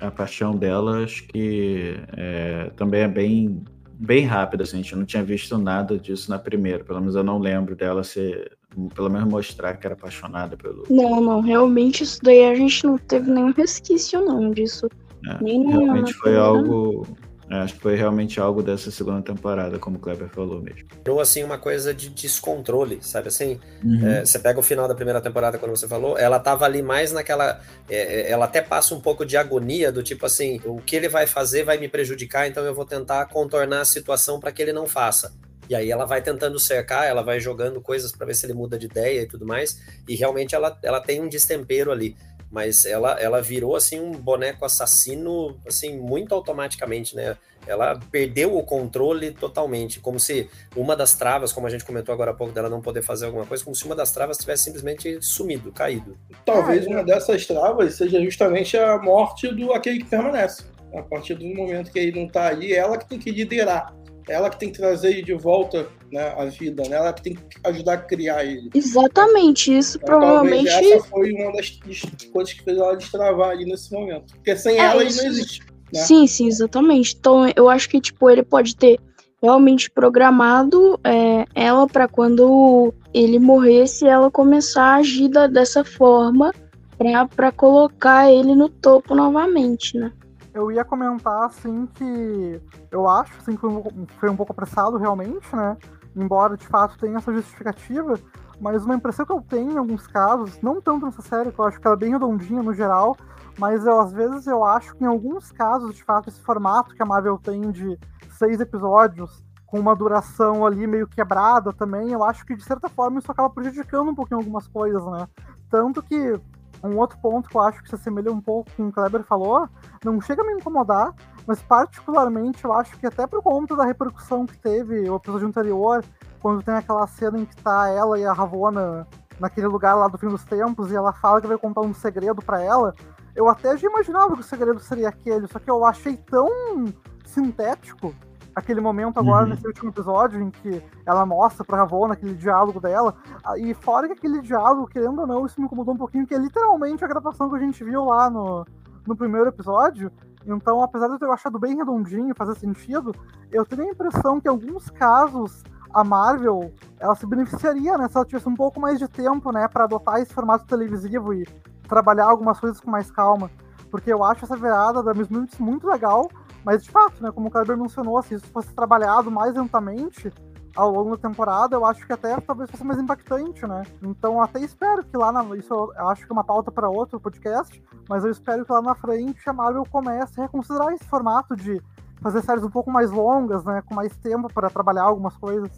A: a paixão dela, acho que é, também é bem, bem rápida. Assim, a gente não tinha visto nada disso na primeira. Pelo menos eu não lembro dela ser. Pelo menos mostrar que era apaixonada pelo.
B: Não, não, realmente isso daí a gente não teve nenhum resquício, não, disso.
A: É, realmente foi algo acho que foi realmente algo dessa segunda temporada, como o Kleber falou mesmo.
C: Ou assim, uma coisa de descontrole, sabe assim? Uhum. É, você pega o final da primeira temporada, quando você falou, ela tava ali mais naquela. É, é, ela até passa um pouco de agonia, do tipo assim, o que ele vai fazer vai me prejudicar, então eu vou tentar contornar a situação para que ele não faça. E aí ela vai tentando cercar, ela vai jogando coisas para ver se ele muda de ideia e tudo mais. E realmente ela, ela tem um destempero ali mas ela, ela virou assim um boneco assassino assim muito automaticamente, né? Ela perdeu o controle totalmente, como se uma das travas, como a gente comentou agora há pouco, dela não poder fazer alguma coisa, como se uma das travas tivesse simplesmente sumido, caído.
D: Talvez uma dessas travas seja justamente a morte do aquele que permanece. A partir do momento que ele não está ali, é ela que tem que liderar ela que tem que trazer ele de volta né, à vida, né? ela que tem que ajudar a criar ele.
B: Exatamente, isso então, provavelmente.
D: Essa foi uma das coisas que fez ela destravar ali nesse momento. Porque sem é, ela isso... ele não existe. Né?
B: Sim, sim, exatamente. Então eu acho que tipo, ele pode ter realmente programado é, ela para quando ele morresse, ela começar a agir dessa forma para colocar ele no topo novamente, né?
E: Eu ia comentar, assim, que eu acho, assim, que foi um pouco apressado realmente, né? Embora, de fato, tenha essa justificativa, mas uma impressão que eu tenho em alguns casos, não tanto nessa série, que eu acho que ela é bem redondinha no geral, mas eu, às vezes eu acho que em alguns casos, de fato, esse formato que a Marvel tem de seis episódios, com uma duração ali meio quebrada também, eu acho que de certa forma isso acaba prejudicando um pouquinho algumas coisas, né? Tanto que um outro ponto que eu acho que se assemelha um pouco com o Kleber falou, não chega a me incomodar, mas particularmente eu acho que até por conta da repercussão que teve o episódio anterior, quando tem aquela cena em que tá ela e a Ravonna naquele lugar lá do fim dos tempos e ela fala que vai contar um segredo para ela, eu até já imaginava que o segredo seria aquele, só que eu achei tão sintético aquele momento agora, uhum. nesse último episódio, em que ela mostra pra Ravonna aquele diálogo dela. E fora que aquele diálogo, querendo ou não, isso me incomodou um pouquinho, que é literalmente a gravação que a gente viu lá no, no primeiro episódio. Então, apesar de eu ter achado bem redondinho fazer sentido, eu tenho a impressão que em alguns casos a Marvel ela se beneficiaria, né, se ela tivesse um pouco mais de tempo, né, para adotar esse formato televisivo e trabalhar algumas coisas com mais calma. Porque eu acho essa virada da Miss Minutes muito legal, mas de fato, né, como o Kleber mencionou, se isso fosse trabalhado mais lentamente ao longo da temporada, eu acho que até talvez fosse mais impactante, né? Então até espero que lá na. Isso eu acho que é uma pauta para outro podcast, mas eu espero que lá na frente a Marvel comece a reconsiderar esse formato de fazer séries um pouco mais longas, né? Com mais tempo para trabalhar algumas coisas.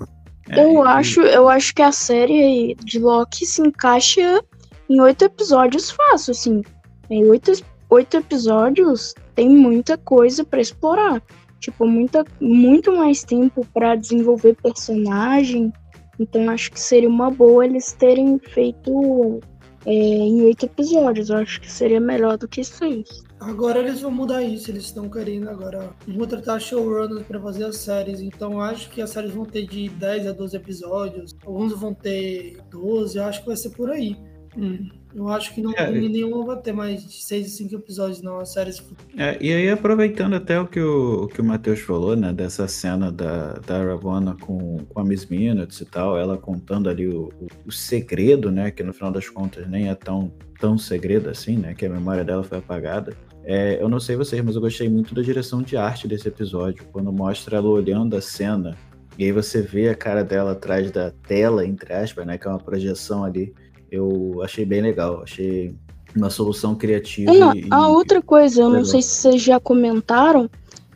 B: É, eu acho, eu acho que a série de Loki se encaixa em oito episódios fácil, assim. Em oito, oito episódios tem muita coisa para explorar. tipo, muita, muito mais tempo para desenvolver personagem. Então acho que seria uma boa eles terem feito é, em oito episódios. Eu acho que seria melhor do que seis.
F: Agora eles vão mudar isso, eles estão querendo agora contratar showrunners para fazer as séries, então acho que as séries vão ter de 10 a 12 episódios, alguns vão ter 12, eu acho que vai ser por aí. Hum, eu acho que não, é, nenhuma vai ter mais de 6 a 5 episódios, não, as séries.
A: É, e aí, aproveitando até o que o, o que o Matheus falou, né, dessa cena da, da Ravonna com, com a Miss Minutes e tal, ela contando ali o, o, o segredo, né, que no final das contas nem é tão, tão segredo assim, né, que a memória dela foi apagada. É, eu não sei vocês, mas eu gostei muito da direção de arte desse episódio, quando mostra ela olhando a cena, e aí você vê a cara dela atrás da tela, entre aspas, né? Que é uma projeção ali. Eu achei bem legal, achei uma solução criativa.
B: E, a outra coisa, eu legal. não sei se vocês já comentaram,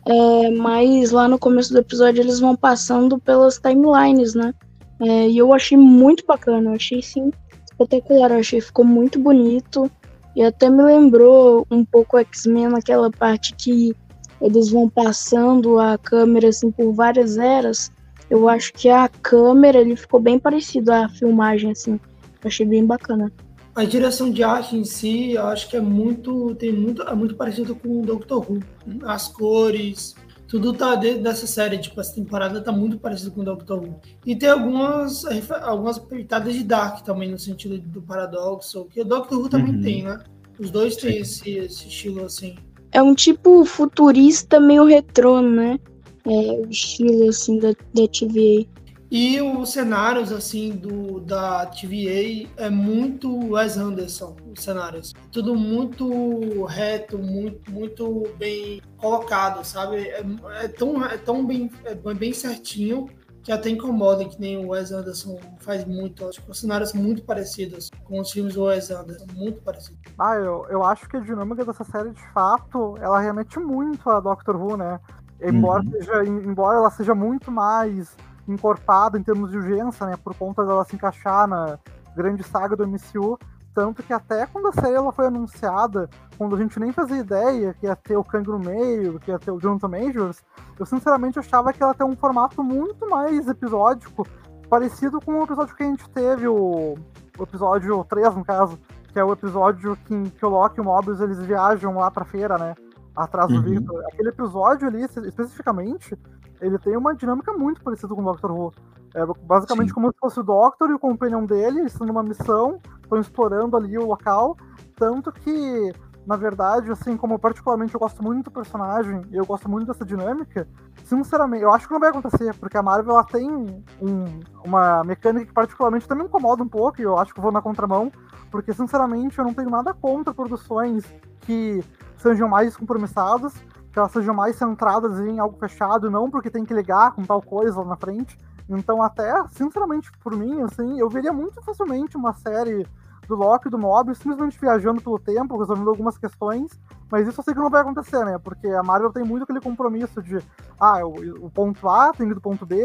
B: é, mas lá no começo do episódio eles vão passando pelas timelines, né? É, e eu achei muito bacana, eu achei sim espetacular, eu achei ficou muito bonito. E até me lembrou um pouco X-Men naquela parte que eles vão passando a câmera assim por várias eras. Eu acho que a câmera ele ficou bem parecido à filmagem assim. Eu achei bem bacana.
F: A direção de arte em si, eu acho que é muito tem muito é muito parecido com o Doctor Who. As cores, tudo tá dentro dessa série, tipo, essa temporada tá muito parecido com o Doctor Who. E tem algumas, algumas pitadas de Dark também, no sentido do paradoxo, que o Doctor Who também uhum. tem, né? Os dois têm esse, esse estilo assim.
B: É um tipo futurista meio retrô, né? É, o estilo assim da, da TVA.
F: E os cenários, assim, do, da TVA é muito Wes Anderson, os cenários. Tudo muito reto, muito, muito bem colocado, sabe? É, é tão, é tão bem, é bem certinho que até incomoda, que nem o Wes Anderson faz muito. Acho que os cenários são muito parecidos com os filmes do Wes Anderson, muito parecidos.
E: Ah, eu, eu acho que a dinâmica dessa série, de fato, ela remete muito a Doctor Who, né? Embora, uhum. seja, embora ela seja muito mais encorpada em termos de urgência, né? Por conta dela se encaixar na grande saga do MCU. Tanto que até quando a série ela foi anunciada, quando a gente nem fazia ideia que ia ter o Kang no meio, que ia ter o Jonathan Majors, eu sinceramente achava que ela tem um formato muito mais episódico, parecido com o episódio que a gente teve, o, o episódio 3, no caso, que é o episódio que, que o Loki e o Mobius eles viajam lá pra feira, né? Atrás do uhum. Victor. Aquele episódio ali, especificamente, ele tem uma dinâmica muito parecida com o Doctor Who. É basicamente Sim. como se fosse o Doctor e o companion dele, estão numa missão, estão explorando ali o local, tanto que, na verdade, assim, como particularmente eu gosto muito do personagem e eu gosto muito dessa dinâmica, sinceramente, eu acho que não vai acontecer, porque a Marvel ela tem um, uma mecânica que particularmente também me incomoda um pouco, e eu acho que eu vou na contramão, porque sinceramente eu não tenho nada contra produções que sejam mais descompromissadas, que elas sejam mais centradas em algo fechado, não porque tem que ligar com tal coisa lá na frente. Então, até, sinceramente, por mim, assim, eu veria muito facilmente uma série do Loki do Mobius simplesmente viajando pelo tempo, resolvendo algumas questões, mas isso eu sei que não vai acontecer, né? Porque a Marvel tem muito aquele compromisso de, ah, o, o ponto A tem que ir do ponto B,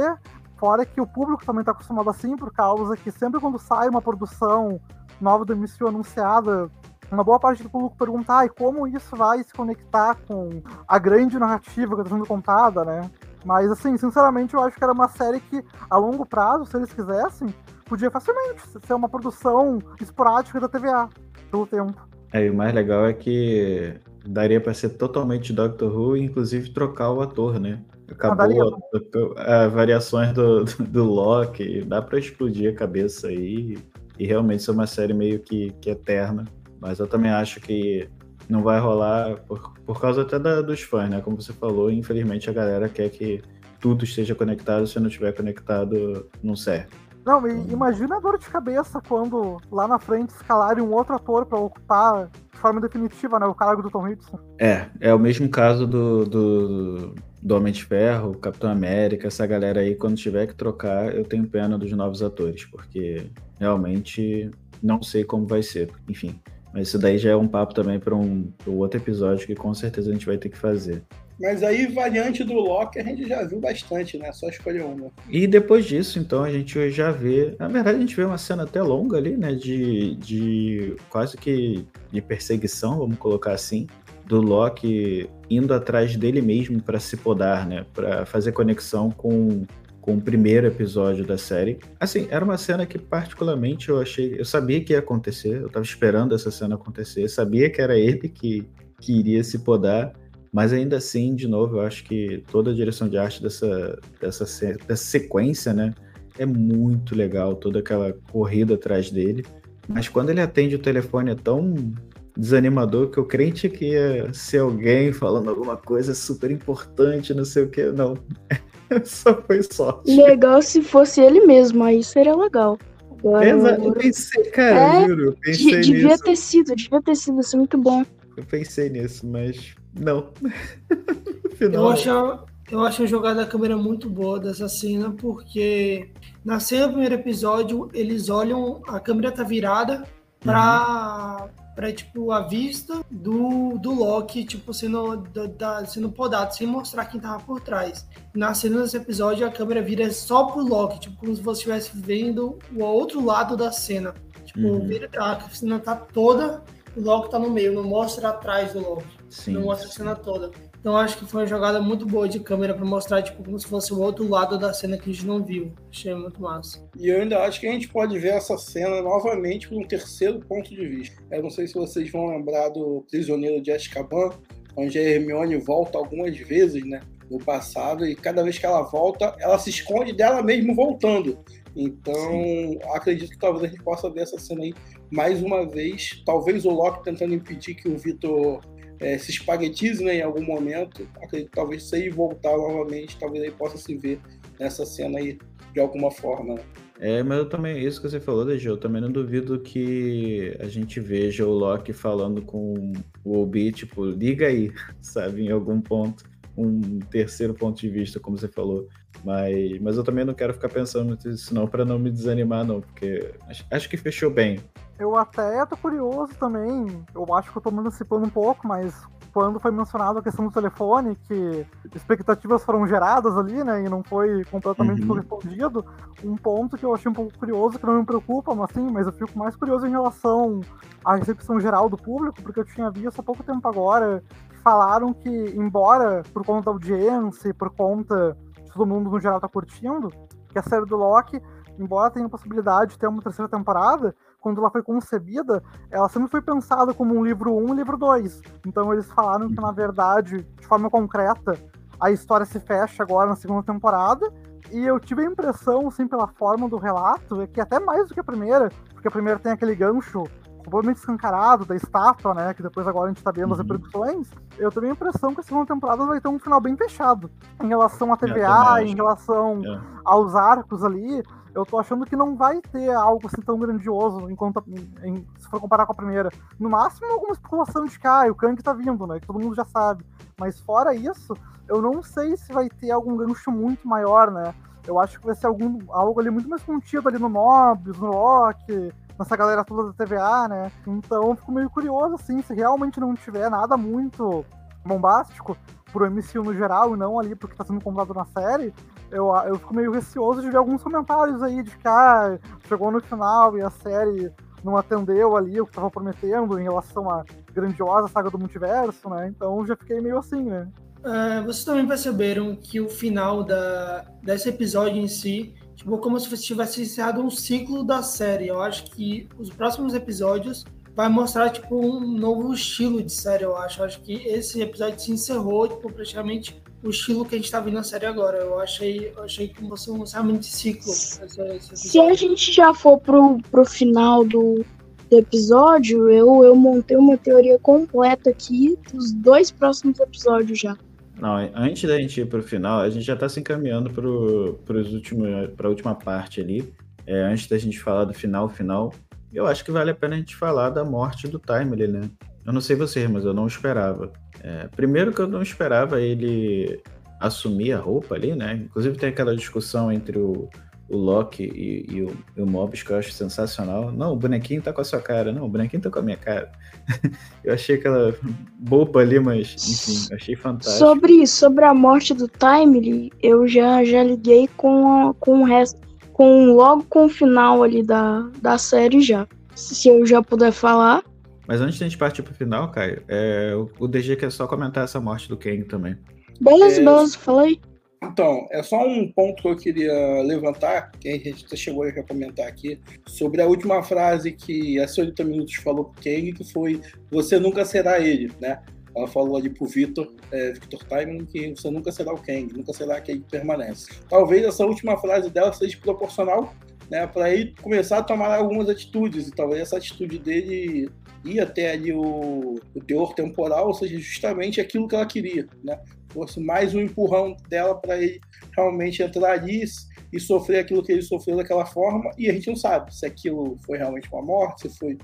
E: fora que o público também está acostumado assim, por causa que sempre quando sai uma produção nova do MCU anunciada, uma boa parte do público perguntar ah, e como isso vai se conectar com a grande narrativa que está sendo contada, né? Mas, assim, sinceramente, eu acho que era uma série que, a longo prazo, se eles quisessem, podia facilmente ser uma produção esporádica da TVA, pelo tempo.
A: É, e o mais legal é que daria para ser totalmente Doctor Who e, inclusive, trocar o ator, né? Acabou as variações do, do, do Loki, dá para explodir a cabeça aí e realmente ser uma série meio que, que eterna. Mas eu também acho que não vai rolar por, por causa até da, dos fãs, né? Como você falou, infelizmente a galera quer que tudo esteja conectado, se não estiver conectado, não serve.
E: Não, e imagina a dor de cabeça quando lá na frente escalarem um outro ator para ocupar de forma definitiva né, o cargo do Tom Hiddleston.
A: É, é o mesmo caso do, do, do Homem de Ferro, Capitão América, essa galera aí, quando tiver que trocar, eu tenho pena dos novos atores, porque realmente não sei como vai ser. Enfim, mas isso daí já é um papo também para um, um outro episódio que com certeza a gente vai ter que fazer.
D: Mas aí, variante do Loki, a gente já viu bastante, né? Só escolher uma.
A: E depois disso, então, a gente já vê. Na verdade, a gente vê uma cena até longa ali, né? De, de quase que de perseguição, vamos colocar assim. do Loki indo atrás dele mesmo para se podar, né? Para fazer conexão com, com o primeiro episódio da série. Assim, era uma cena que particularmente eu achei, eu sabia que ia acontecer, eu tava esperando essa cena acontecer, sabia que era ele que, que iria se podar, mas ainda assim, de novo, eu acho que toda a direção de arte dessa, dessa, dessa sequência, né? É muito legal, toda aquela corrida atrás dele. Mas quando ele atende o telefone é tão desanimador que eu crente que ia ser alguém falando alguma coisa super importante, não sei o que. Não. Só foi sorte.
B: Legal se fosse ele mesmo, aí seria legal.
A: Agora, Exato, eu pensei, cara, é, juro, eu pensei
B: devia
A: nisso.
B: ter sido, devia ter sido, isso é muito bom.
A: Eu pensei nisso, mas não.
F: Final... Eu acho, eu acho a jogada da câmera muito boa dessa cena, porque na cena do primeiro episódio, eles olham, a câmera tá virada pra, uhum. Pra tipo, a vista do, do Loki, tipo, sendo, da, da, sendo podado, sem mostrar quem tava por trás. Na cena desse episódio, a câmera vira só pro Loki, tipo, como se você estivesse vendo o outro lado da cena. Tipo, uhum. vira, a cena tá toda, o Loki tá no meio, não mostra atrás do Loki. Sim, não mostra a cena toda. Então acho que foi uma jogada muito boa de câmera para mostrar tipo como se fosse o outro lado da cena que a gente não viu. Achei muito massa.
D: E eu ainda acho que a gente pode ver essa cena novamente por um terceiro ponto de vista. Eu não sei se vocês vão lembrar do Prisioneiro de Azkaban, onde a Hermione volta algumas vezes, né, no passado e cada vez que ela volta, ela se esconde dela mesmo voltando. Então, Sim. acredito que talvez a gente possa ver essa cena aí mais uma vez. Talvez o Loki tentando impedir que o Vitor é, se espaguetize né, em algum momento, acredito talvez se ele voltar novamente, talvez ele possa se ver nessa cena aí de alguma forma. Né?
A: É, mas eu também, isso que você falou, Dejô, eu também não duvido que a gente veja o Loki falando com o Obi, tipo, liga aí, sabe, em algum ponto, um terceiro ponto de vista, como você falou. Mas, mas eu também não quero ficar pensando nisso não, para não me desanimar não, porque acho, acho que fechou bem.
E: Eu até tô curioso também, eu acho que eu tô me antecipando um pouco, mas quando foi mencionado a questão do telefone, que expectativas foram geradas ali, né, e não foi completamente uhum. correspondido, um ponto que eu achei um pouco curioso, que não me preocupa, mas sim, mas eu fico mais curioso em relação à recepção geral do público, porque eu tinha visto há pouco tempo agora que falaram que, embora por conta da audiência, por conta de todo mundo no geral tá curtindo, que a série do Loki, embora tenha a possibilidade de ter uma terceira temporada, quando ela foi concebida, ela sempre foi pensada como um livro 1 um, e livro 2. Então eles falaram que, na verdade, de forma concreta, a história se fecha agora na segunda temporada. E eu tive a impressão, assim, pela forma do relato, é que até mais do que a primeira, porque a primeira tem aquele gancho completamente escancarado da estátua, né? Que depois agora a gente tá vendo uhum. as repercussões. Eu tenho a impressão que a segunda temporada vai ter um final bem fechado. Em relação à TVA, em relação é. aos arcos ali eu tô achando que não vai ter algo assim tão grandioso enquanto, em, se for comparar com a primeira. No máximo, alguma especulação de que ah, o Kang tá vindo, né? Que todo mundo já sabe. Mas fora isso, eu não sei se vai ter algum gancho muito maior, né? Eu acho que vai ser algum, algo ali muito mais contido ali no Mobius, no Loki, nessa galera toda da TVA, né? Então eu fico meio curioso, assim, se realmente não tiver nada muito bombástico pro MCU no geral e não ali porque tá sendo comprado na série, eu, eu fico meio receoso de ver alguns comentários aí de que ah, chegou no final e a série não atendeu ali o que estava prometendo em relação à grandiosa saga do multiverso, né? Então já fiquei meio assim, né?
F: É, vocês também perceberam que o final da, desse episódio em si, tipo, como se tivesse encerrado um ciclo da série. Eu acho que os próximos episódios vai mostrar, tipo, um novo estilo de série, eu acho. Eu acho que esse episódio se encerrou, tipo, praticamente o estilo que a gente tá vendo na série agora. Eu achei, eu achei que você um realmente ciclo. Esse, esse
B: Se a gente já for pro, pro final do, do episódio, eu, eu montei uma teoria completa aqui dos dois próximos episódios já.
A: Não, antes da gente ir pro final, a gente já tá se encaminhando pro, pros últimos, pra última parte ali. É, antes da gente falar do final, final, eu acho que vale a pena a gente falar da morte do Timely, né? Eu não sei vocês, mas eu não esperava. É, primeiro que eu não esperava ele assumir a roupa ali, né? Inclusive tem aquela discussão entre o, o Loki e, e, o, e o Mobius que eu acho sensacional. Não, o bonequinho tá com a sua cara. Não, o bonequinho tá com a minha cara. eu achei aquela boba ali, mas enfim, achei fantástico.
B: Sobre, sobre a morte do Timely, eu já, já liguei com, a, com o resto, com logo com o final ali da, da série já. Se eu já puder falar,
A: Mas antes de a gente partir pro final, Caio, é, o DG quer só comentar essa morte do Kang também.
B: Beleza, é... beleza, falei.
D: Então, é só um ponto que eu queria levantar, que a gente chegou a comentar aqui, sobre a última frase que a senhorita Minutos falou pro Kang, que foi você nunca será ele, né? Ela falou ali pro Victor, é, Victor Timing, que você nunca será o Kang, nunca será quem permanece. Talvez essa última frase dela seja proporcional né, para ele começar a tomar algumas atitudes, e talvez essa atitude dele ir até ali o, o teor temporal, ou seja, justamente aquilo que ela queria, né? Fosse mais um empurrão dela para ele realmente entrar ali e sofrer aquilo que ele sofreu daquela forma, e a gente não sabe se aquilo foi realmente uma morte, se foi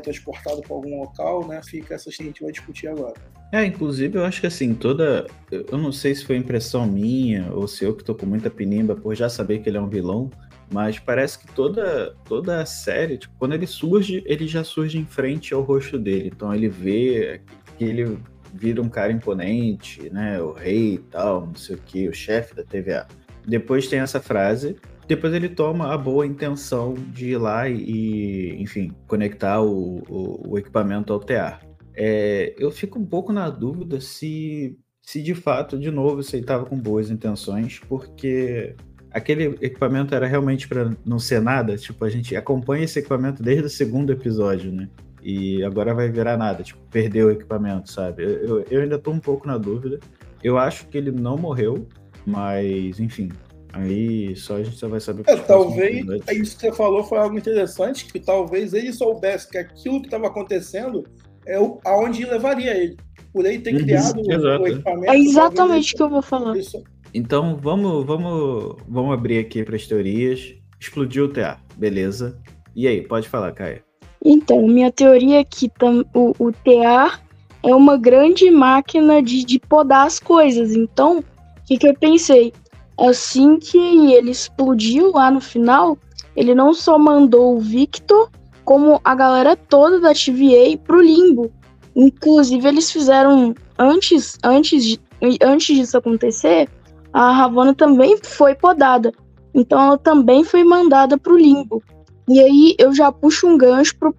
D: transportado para algum local, né? Fica essa que a gente vai discutir agora.
A: É, inclusive eu acho que assim, toda. Eu não sei se foi impressão minha ou se eu que tô com muita pinimba por já saber que ele é um vilão, mas parece que toda, toda a série, tipo, quando ele surge, ele já surge em frente ao rosto dele. Então ele vê que ele vira um cara imponente, né? O rei e tal, não sei o que, o chefe da TVA. Depois tem essa frase. Depois ele toma a boa intenção de ir lá e, enfim, conectar o, o, o equipamento ao tear. É, eu fico um pouco na dúvida se, se de fato, de novo, você estava com boas intenções, porque aquele equipamento era realmente para não ser nada. Tipo, a gente acompanha esse equipamento desde o segundo episódio, né? E agora vai virar nada, tipo, perdeu o equipamento, sabe? Eu, eu ainda tô um pouco na dúvida. Eu acho que ele não morreu, mas, enfim, Aí só a gente só vai saber.
D: É, talvez isso que você falou foi algo interessante, que talvez ele soubesse que aquilo que estava acontecendo é o, aonde levaria ele. Por ele ter uhum, criado o, o equipamento.
B: É exatamente o que eu vou falar. Isso,
A: então vamos, vamos, vamos abrir aqui para as teorias. Explodiu o TA, beleza. E aí, pode falar, Caia.
B: Então, minha teoria é que o, o TA é uma grande máquina de, de podar as coisas. Então, o que, que eu pensei? Assim que ele explodiu lá no final, ele não só mandou o Victor, como a galera toda da TVA pro limbo. Inclusive, eles fizeram antes, antes, antes disso acontecer, a Ravonna também foi podada. Então ela também foi mandada para o limbo. E aí eu já puxo um gancho pro,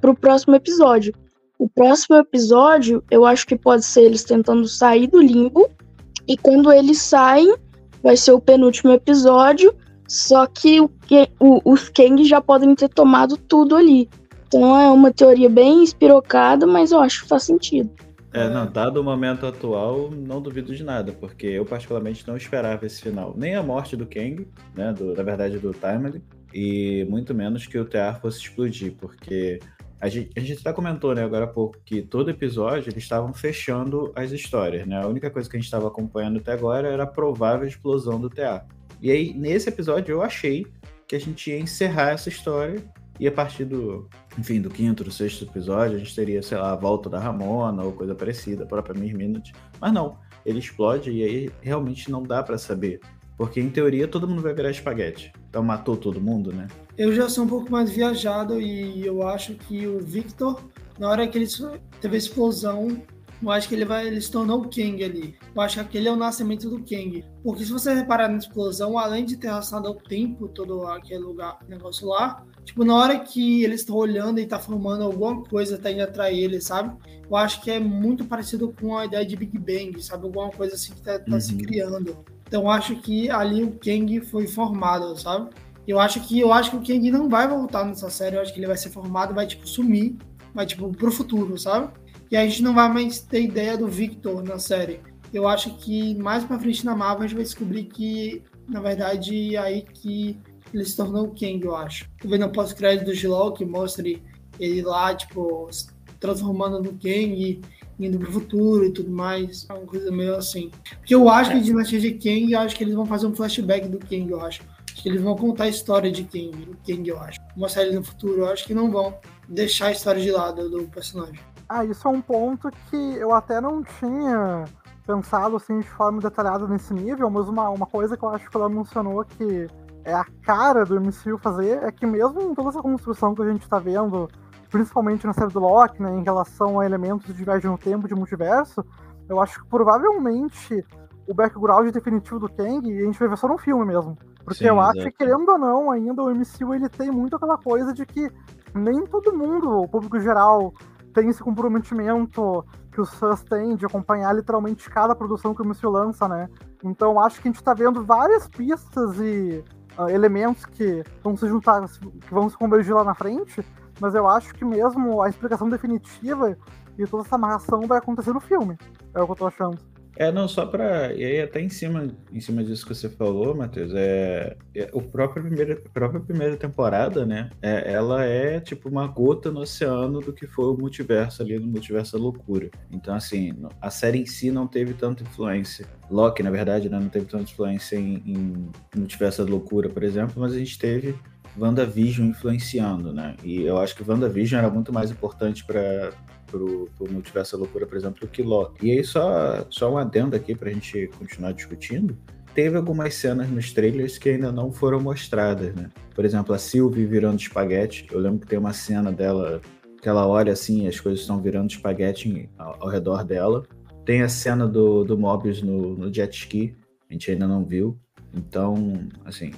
B: pro próximo episódio. O próximo episódio, eu acho que pode ser eles tentando sair do limbo. E quando eles saem, vai ser o penúltimo episódio. Só que o, o, os Kang já podem ter tomado tudo ali. Então é uma teoria bem espirocada, mas eu acho que faz sentido.
A: É, não, dado o momento atual, não duvido de nada, porque eu particularmente não esperava esse final. Nem a morte do Kang, né, do, na verdade do Timely, e muito menos que o Tear fosse explodir, porque a gente, a gente até comentou, né, agora há pouco, que todo episódio eles estavam fechando as histórias, né? A única coisa que a gente estava acompanhando até agora era a provável explosão do Tear. E aí, nesse episódio, eu achei que a gente ia encerrar essa história e a partir do, enfim, do quinto, do sexto episódio, a gente teria, sei lá, a volta da Ramona ou coisa parecida, a própria Miss Minute. Mas não, ele explode e aí realmente não dá para saber. Porque em teoria todo mundo vai virar espaguete. Então matou todo mundo, né?
F: Eu já sou um pouco mais viajado e eu acho que o Victor, na hora que ele teve a explosão, eu acho que ele vai, ele se tornou o Kang ali. Eu acho que aquele é o nascimento do Kang. Porque se você reparar na explosão, além de ter arrastado o tempo todo aquele lugar, negócio lá, tipo, na hora que eles estão olhando e tá formando alguma coisa, tá indo atrás ele, sabe? Eu acho que é muito parecido com a ideia de Big Bang, sabe? Alguma coisa assim que tá, tá uhum. se criando. Então eu acho que ali o Kang foi formado, sabe? Eu acho que eu acho que o Kang não vai voltar nessa série, eu acho que ele vai ser formado, vai tipo sumir, vai tipo pro futuro, sabe? E a gente não vai mais ter ideia do Victor na série. Eu acho que mais pra frente na Marvel a gente vai descobrir que, na verdade, é aí que ele se tornou o Kang, eu acho. Vendo o pós-crédito do Gilol, que mostre ele lá, tipo, se transformando no Kang, indo pro futuro e tudo mais. É uma coisa meio assim. Porque eu acho que a dinastia de Kang, eu acho que eles vão fazer um flashback do Kang, eu acho. Acho que eles vão contar a história de Kang, do Kang, eu acho. Mostrar ele no futuro, eu acho que não vão deixar a história de lado do personagem.
E: Ah, isso é um ponto que eu até não tinha pensado assim de forma detalhada nesse nível, mas uma, uma coisa que eu acho que ela mencionou que é a cara do MCU fazer é que mesmo em toda essa construção que a gente está vendo, principalmente na série do Loki, né, em relação a elementos de viagem no tempo, de multiverso, eu acho que provavelmente o background definitivo do Kang a gente vai ver só no filme mesmo. Porque Sim, eu acho que, querendo ou não, ainda o MCU ele tem muito aquela coisa de que nem todo mundo, o público geral, tem esse comprometimento que os fãs têm de acompanhar literalmente cada produção que o MCU lança, né? Então acho que a gente tá vendo várias pistas e uh, elementos que vão se juntar, que vão se convergir lá na frente, mas eu acho que mesmo a explicação definitiva e toda essa amarração vai acontecer no filme. É o que eu tô achando.
A: É, não, só para E aí, até em cima, em cima disso que você falou, Matheus, é, é o próprio primeira, a própria primeira temporada, né? É, ela é tipo uma gota no oceano do que foi o multiverso ali no Multiverso da Loucura. Então, assim, a série em si não teve tanta influência. Loki, na verdade, né, não teve tanta influência em, em Multiverso da Loucura, por exemplo, mas a gente teve WandaVision influenciando, né? E eu acho que WandaVision era muito mais importante para pro, pro Multiverso Loucura, por exemplo, que Loki. E aí, só, só um adendo aqui pra gente continuar discutindo. Teve algumas cenas nos trailers que ainda não foram mostradas, né? Por exemplo, a Sylvie virando espaguete. Eu lembro que tem uma cena dela que ela olha assim as coisas estão virando espaguete ao, ao redor dela. Tem a cena do, do Mobius no, no jet ski, a gente ainda não viu. Então, assim,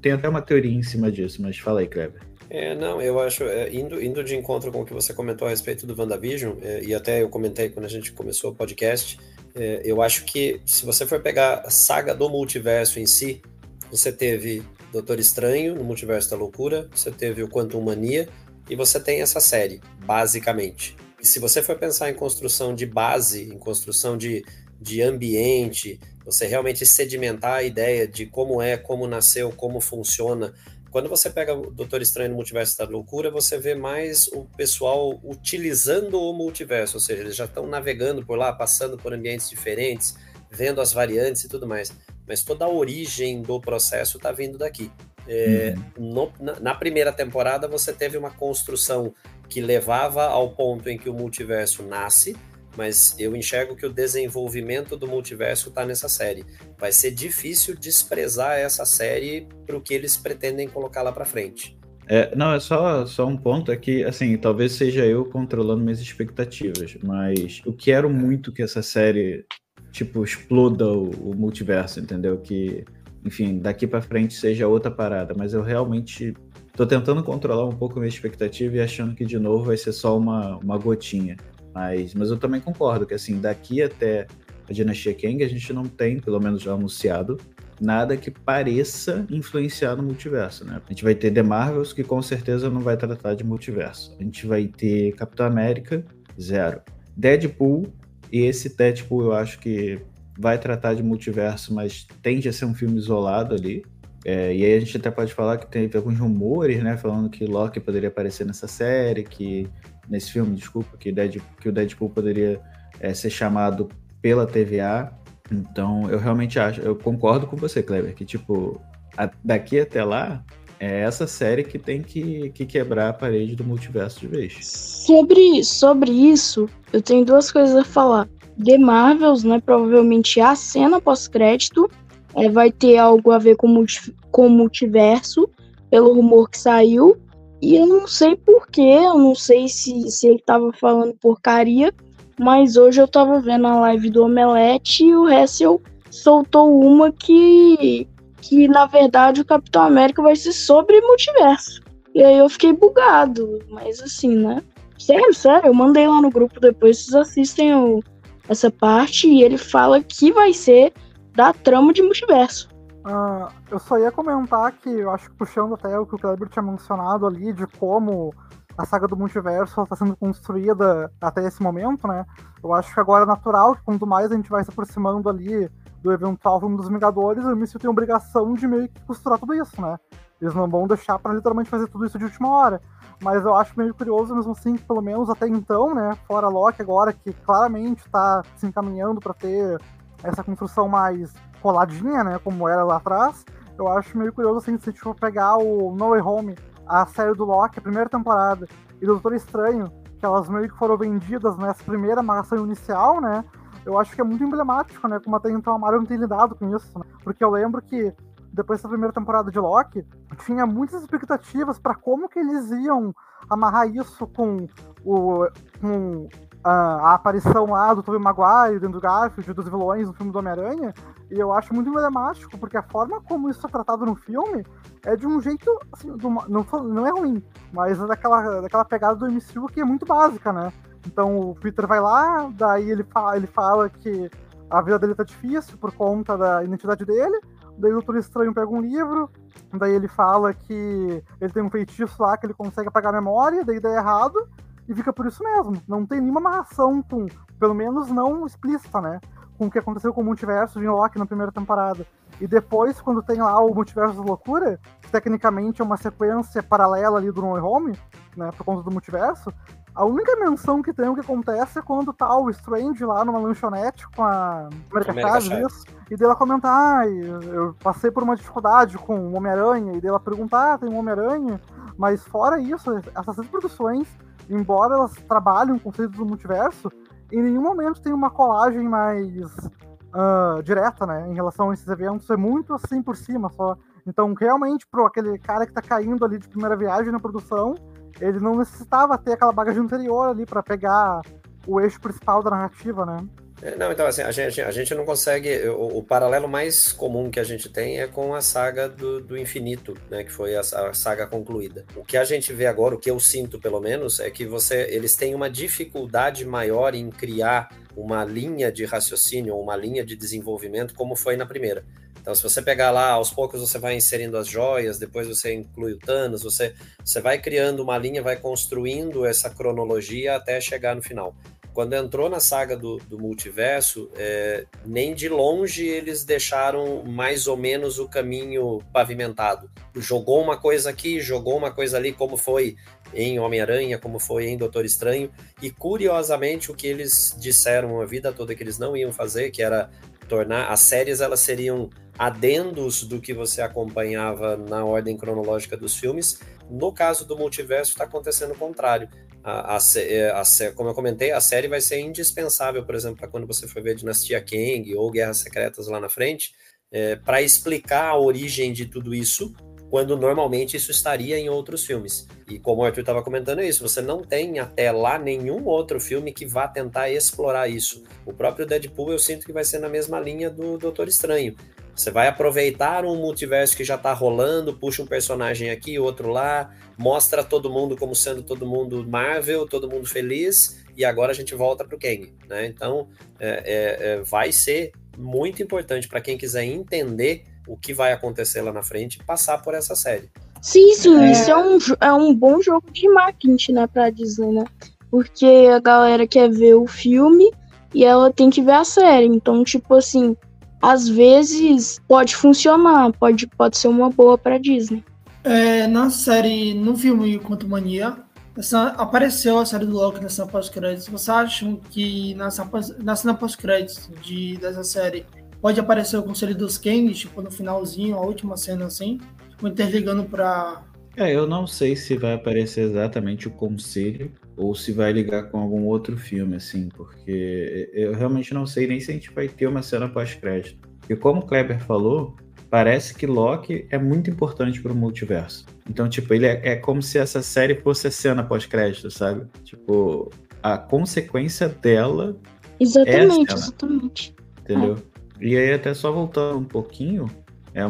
A: tem até uma teoria em cima disso, mas fala aí, Kleber.
C: É, não, eu acho, é, indo, indo de encontro com o que você comentou a respeito do WandaVision, é, e até eu comentei quando a gente começou o podcast, é, eu acho que se você for pegar a saga do multiverso em si, você teve Doutor Estranho no Multiverso da Loucura, você teve o Quantum Mania, e você tem essa série, basicamente. E se você for pensar em construção de base, em construção de, de ambiente, você realmente sedimentar a ideia de como é, como nasceu, como funciona, quando você pega o Doutor Estranho no Multiverso da Loucura, você vê mais o pessoal utilizando o multiverso, ou seja, eles já estão navegando por lá, passando por ambientes diferentes, vendo as variantes e tudo mais. Mas toda a origem do processo está vindo daqui. É, uhum. no, na, na, primeira temporada, você teve uma construção que levava ao ponto em que o multiverso nasce, mas eu enxergo que o desenvolvimento do multiverso está nessa série. Vai ser difícil desprezar essa série para o que eles pretendem colocar lá para frente.
A: É, não, é só, só um ponto aqui, assim, talvez seja eu controlando minhas expectativas, mas eu quero muito que essa série, tipo, exploda o, o multiverso, entendeu? Que, enfim, daqui para frente seja outra parada, mas eu realmente tô tentando controlar um pouco minha expectativa e achando que, de novo, vai ser só uma, uma gotinha. Mas, mas eu também concordo que, assim, daqui até a Dinastia Kang, a gente não tem, pelo menos já anunciado, nada que pareça influenciar no multiverso, né? A gente vai ter The Marvels, que com certeza não vai tratar de multiverso. A gente vai ter Capitão América, zero. Deadpool, e esse Deadpool eu acho que vai tratar de multiverso, mas tende a ser um filme isolado ali. É, e aí a gente até pode falar que teve alguns rumores, né, falando que Loki poderia aparecer nessa série, que nesse filme, desculpa, que, Deadpool, que o Deadpool poderia é, ser chamado pela TVA. Então, eu realmente acho, eu concordo com você, Kleber, que tipo, a, daqui até lá, é essa série que tem que, que quebrar a parede do multiverso de vez.
B: Sobre, sobre isso, eu tenho duas coisas a falar. The Marvels, né? Provavelmente a cena pós-crédito é, vai ter algo a ver com, multi, com o multiverso, pelo rumor que saiu. E eu não sei porquê, eu não sei se, se ele tava falando porcaria, mas hoje eu tava vendo a live do Omelete e o Hessel soltou uma que, que na verdade o Capitão América vai ser sobre multiverso. E aí eu fiquei bugado, mas assim, né? Sério, sério, eu mandei lá no grupo depois, vocês assistem o, essa parte e ele fala que vai ser da trama de multiverso.
E: Uh, eu só ia comentar que, eu acho que puxando até o que o Kleber tinha mencionado ali, de como a saga do multiverso está sendo construída até esse momento, né? Eu acho que agora é natural que quanto mais a gente vai se aproximando ali do eventual filme dos Vingadores, o MCU tem a obrigação de meio que costurar tudo isso, né? Eles não vão deixar para literalmente fazer tudo isso de última hora. Mas eu acho meio curioso, mesmo assim, que pelo menos até então, né? Fora Loki agora, que claramente está se encaminhando para ter essa construção mais coladinha, né, como era lá atrás, eu acho meio curioso, assim, se for pegar o No Way Home, a série do Loki, a primeira temporada, e do Doutor Estranho, que elas meio que foram vendidas nessa primeira amarração inicial, né, eu acho que é muito emblemático, né, como até então a Marvel não tem lidado com isso, né? porque eu lembro que depois da primeira temporada de Loki, tinha muitas expectativas para como que eles iam amarrar isso com o com a, a aparição lá do Tobey Maguire, do Garfield, dos vilões no filme do Homem-Aranha, E eu acho muito emblemático, porque a forma como isso é tratado no filme é de um jeito, assim, não, não é ruim, mas é daquela, daquela pegada do MCU que é muito básica, né? Então o Peter vai lá, daí ele fala, ele fala que a vida dele tá difícil por conta da identidade dele, daí o Doutor Estranho pega um livro, daí ele fala que ele tem um feitiço lá que ele consegue apagar a memória, daí dá errado, e fica por isso mesmo. Não tem nenhuma amarração com, pelo menos não explícita, né? Com o que aconteceu com o multiverso de Loki na primeira temporada. E depois, quando tem lá o Multiverso da Loucura, que tecnicamente é uma sequência paralela ali do No Way Home, né, por conta do multiverso, a única menção que tem o que acontece é quando tá o Strange lá numa lanchonete com a América Chaves, isso, e dela comentar, ah, eu passei por uma dificuldade com o Homem-Aranha, e dela perguntar, ah, tem um Homem-Aranha, mas fora isso, essas produções, embora elas trabalhem o conceito do multiverso, em nenhum momento tem uma colagem mais uh, direta, né, em relação a esses eventos, é muito assim por cima só. Então, realmente, pro aquele cara que tá caindo ali de primeira viagem na produção, ele não necessitava ter aquela bagagem anterior ali para pegar o eixo principal da narrativa, né?
C: É, não, então assim, a gente, a gente não consegue. O, o, paralelo mais comum que a gente tem é com a saga do, do infinito, né? Que foi a, a, saga concluída. O que a gente vê agora, o que eu sinto pelo menos, é que você, eles têm uma dificuldade maior em criar uma linha de raciocínio, uma linha de desenvolvimento, como foi na primeira. Então, se você pegar lá, aos poucos você vai inserindo as joias, depois você inclui o Thanos, você, você vai criando uma linha, vai construindo essa cronologia até chegar no final. Quando entrou na saga do, do multiverso, é, nem de longe eles deixaram mais ou menos o caminho pavimentado. Jogou uma coisa aqui, jogou uma coisa ali, como foi em Homem-Aranha, como foi em Doutor Estranho, e curiosamente o que eles disseram a vida toda que eles não iam fazer, que era tornar as séries elas seriam adendos do que você acompanhava na ordem cronológica dos filmes. No caso do multiverso, está acontecendo o contrário. A, a, é, a, como eu comentei, a série vai ser indispensável, por exemplo, para quando você for ver Dinastia Kang ou Guerras Secretas lá na frente, é, para explicar a origem de tudo isso, quando normalmente isso estaria em outros filmes. E como o Arthur estava comentando é isso, você não tem até lá nenhum outro filme que vá tentar explorar isso. O próprio Deadpool eu sinto que vai ser na mesma linha do Doutor Estranho. Você vai aproveitar um multiverso que já está rolando, puxa um personagem aqui, outro lá, mostra todo mundo como sendo todo mundo Marvel, todo mundo feliz, e agora a gente volta para o Kang. Né? Então, é, é, é, vai ser muito importante para quem quiser entender o que vai acontecer lá na frente, passar por essa série.
B: Sim, sim, é. isso é um, é um bom jogo de marketing, né, pra Disney, né? Porque a galera quer ver o filme e ela tem que ver a série. Então, tipo assim, às vezes pode funcionar, pode, pode ser uma boa para Disney.
F: É, na série, no filme Quanto Mania, essa, apareceu a série do Loki nessa pós-créditos. Vocês acham que nessa, na cena pós-créditos de, dessa série pode aparecer o Conselho dos Kings, tipo, no finalzinho, a última cena assim, tipo, interligando para
A: é, eu não sei se vai aparecer exatamente o conselho ou se vai ligar com algum outro filme, assim, porque eu realmente não sei nem se a gente vai ter uma cena pós-crédito. E como o Kleber falou, parece que Loki é muito importante para o multiverso. Então, tipo, ele é, é, como se essa série fosse a cena pós-crédito, sabe? Tipo, a consequência dela.
B: Exatamente, é exatamente.
A: Entendeu? É. E aí, até só voltando um pouquinho, é,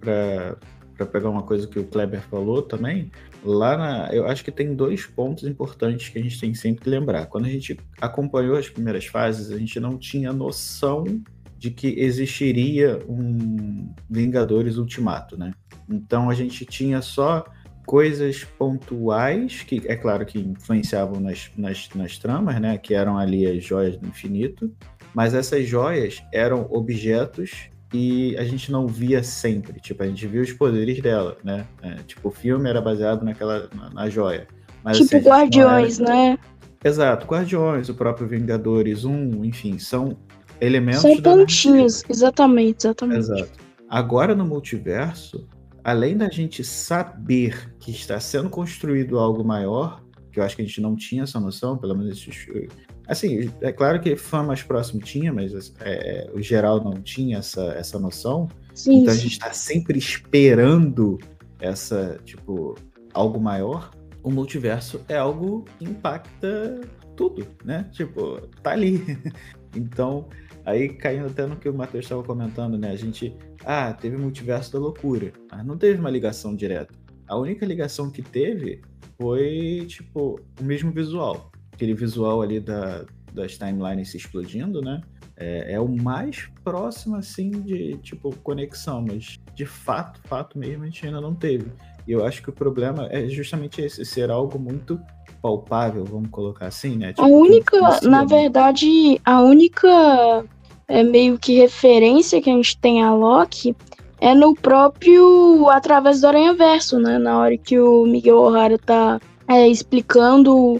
A: para para pegar uma coisa que o Kleber falou também, lá na, eu acho que tem dois pontos importantes que a gente tem sempre que lembrar. Quando a gente acompanhou as primeiras fases, a gente não tinha noção de que existiria um Vingadores Ultimato, né? Então a gente tinha só coisas pontuais, que é claro que influenciavam nas, nas, nas tramas, né? Que eram ali as joias do infinito, mas essas joias eram objetos e a gente não via sempre. Tipo, a gente viu os poderes dela, né? É, tipo, o filme era baseado naquela na, na joia.
B: Mas, tipo assim, Guardiões, era... né?
A: Exato, Guardiões, o próprio Vingadores 1, enfim, são elementos.
B: São pontinhos, exatamente, exatamente. Exato.
A: Agora no multiverso, além da gente saber que está sendo construído algo maior, que eu acho que a gente não tinha essa noção, pelo menos esses, Assim, é claro que fã mais próximo tinha, mas é, o geral não tinha essa, essa noção. Sim, então a gente está sempre esperando essa, tipo, algo maior. O multiverso é algo que impacta tudo, né? Tipo, tá ali. então, Aí caindo até no que o Matheus estava comentando, né? A gente. Ah, teve multiverso da loucura. Mas não teve uma ligação direta. A única ligação que teve foi, tipo, o mesmo visual. Aquele visual ali da, das timelines se explodindo, né? É, é, o mais próximo, assim, de, tipo, conexão. Mas, de fato, fato mesmo, a gente ainda não teve. E eu acho que o problema é justamente esse, ser algo muito palpável, vamos colocar assim, né?
B: Tipo, a única, na verdade, a única é, meio que referência que a gente tem a Loki é no próprio através do Aranha Verso, né? Na hora que o Miguel O'Hara tá é, explicando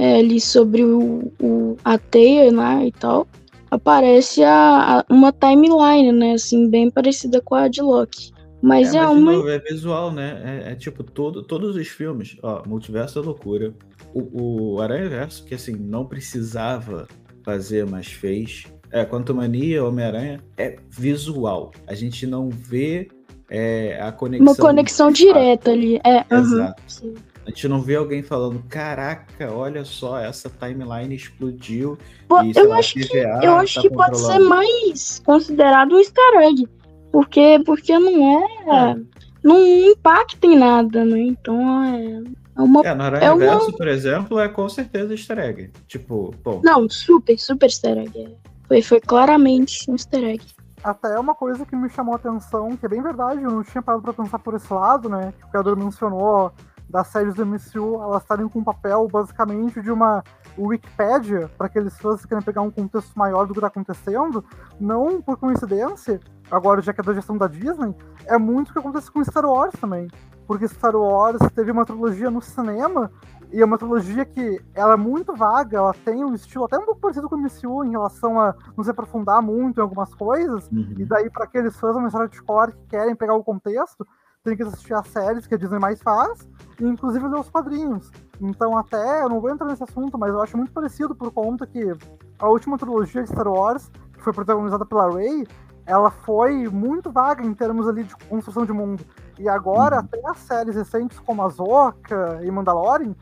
B: é, ali sobre o, o, a teia, né, e tal, aparece a, a, uma timeline, né, assim, bem parecida com a de Loki. Mas é, é
A: mas
B: uma.
A: Novo, é visual, né? É, é, tipo, todo, todos os filmes, ó, Multiverso da Loucura, o, o Aranha Verso, que assim, não precisava fazer, mas fez. É, Quantumania, Homem-Aranha, é visual. A gente não vê é, a conexão.
B: Uma conexão direta ali. É,
A: Exato. Uhum, a gente não vê alguém falando, caraca, olha só, essa timeline explodiu.
B: Pô, e, eu, lá, acho que, eu acho tá que pode ser mais considerado um easter egg. Porque, porque não é, é. Não impacta em nada, né? Então é. É, uma,
A: é, no é Verso, uma... por exemplo, é com certeza easter egg. Tipo, pô.
B: Não, super, super easter egg. Foi, foi claramente um easter egg.
E: Até uma coisa que me chamou a atenção, que é bem verdade, eu não tinha parado pra pensar por esse lado, né? Que o criador mencionou das séries do MCU, elas estarem com um papel basicamente de uma Wikipedia, para aqueles fãs que querem pegar um contexto maior do que está acontecendo, não por coincidência, agora já que é da gestão da Disney, é muito o que acontece com Star Wars também. Porque Star Wars teve uma trilogia no cinema, e é uma trilogia que ela é muito vaga, ela tem um estilo até um pouco parecido com o MCU em relação a nos aprofundar muito em algumas coisas, uhum. e daí para aqueles fãs da mensagem de core que querem pegar o contexto, tem que assistir as séries que a Disney mais faz, e inclusive ler os quadrinhos. Então até, eu não vou entrar nesse assunto, mas eu acho muito parecido por conta que a última trilogia de Star Wars, que foi protagonizada pela Rey, ela foi muito vaga em termos ali de construção de mundo. E agora, uhum. até as séries recentes como Azoka e Mandalorian,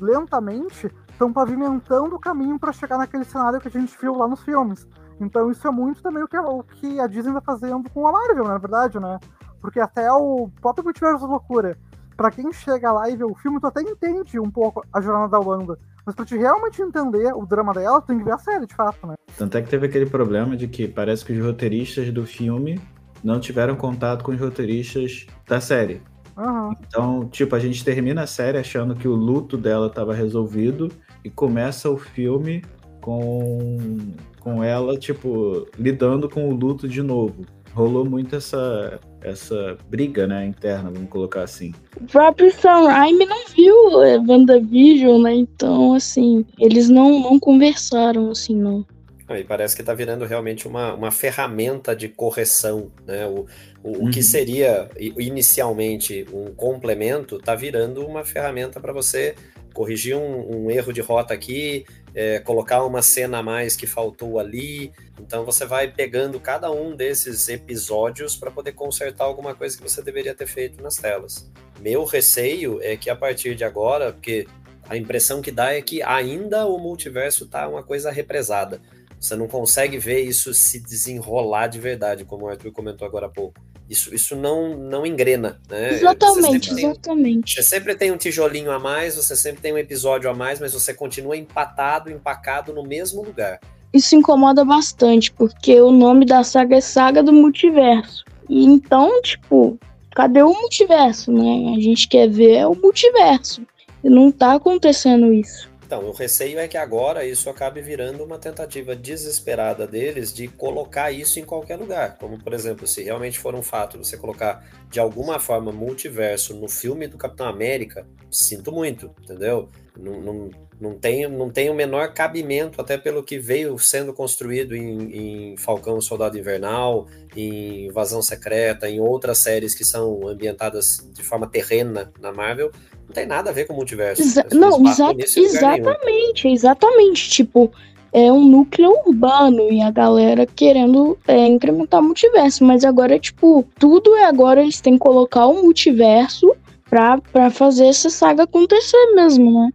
E: lentamente estão pavimentando o caminho para chegar naquele cenário que a gente viu lá nos filmes. Então isso é muito também o que, o que a Disney está fazendo com a Marvel, na verdade, né? Porque até o próprio Multiverso da Loucura, para quem chega lá e vê o filme, tu até entende um pouco a jornada da Wanda. Mas pra te realmente entender o drama dela, tu tem que ver a série, de fato, né?
A: Tanto é que teve aquele problema de que parece que os roteiristas do filme não tiveram contato com os roteiristas da série.
E: Uhum.
A: Então, tipo, a gente termina a série achando que o luto dela estava resolvido e começa o filme com, com ela, tipo, lidando com o luto de novo rolou muito essa, essa briga, né, interna, vamos colocar assim.
B: O próprio Sam Raimi não viu é, WandaVision, né, então, assim, eles não, não conversaram, assim, não.
C: E parece que está virando realmente uma, uma ferramenta de correção, né? O, o, uhum. o que uhum. seria inicialmente um complemento está virando uma ferramenta para você corrigir um, um, erro de rota aqui, é, colocar uma cena a mais que faltou ali. Então você vai pegando cada um desses episódios para poder consertar alguma coisa que você deveria ter feito nas telas. Meu receio é que a partir de agora, porque a impressão que dá é que ainda o multiverso tá uma coisa represada. Você não consegue ver isso se desenrolar de verdade, como o Arthur comentou agora há pouco. Isso, isso não, não engrena, né?
B: Exatamente, você exatamente.
C: Tem, você sempre tem um tijolinho a mais, você sempre tem um episódio a mais, mas você continua empatado, empacado no mesmo lugar.
B: Isso incomoda bastante, porque o nome da saga é Saga do Multiverso. E então, tipo, cadê o multiverso, né? A gente quer ver o multiverso. E não tá acontecendo isso.
C: Então, o receio é que agora isso acabe virando uma tentativa desesperada deles de colocar isso em qualquer lugar. Como, por exemplo, se realmente for um fato você colocar de alguma forma multiverso no filme do Capitão América, sinto muito, entendeu? Não, não, não, tem, não tem o menor cabimento, até pelo que veio sendo construído em, em Falcão Soldado Invernal, em Invasão Secreta, em outras séries que são ambientadas de forma terrena na Marvel não tem nada a ver com o multiverso.
B: Exa não, exa exatamente, exatamente. Tipo, é um núcleo urbano e a galera querendo é, incrementar o multiverso. Mas agora, tipo, tudo é agora eles têm que colocar o multiverso pra, pra fazer essa saga acontecer mesmo, né?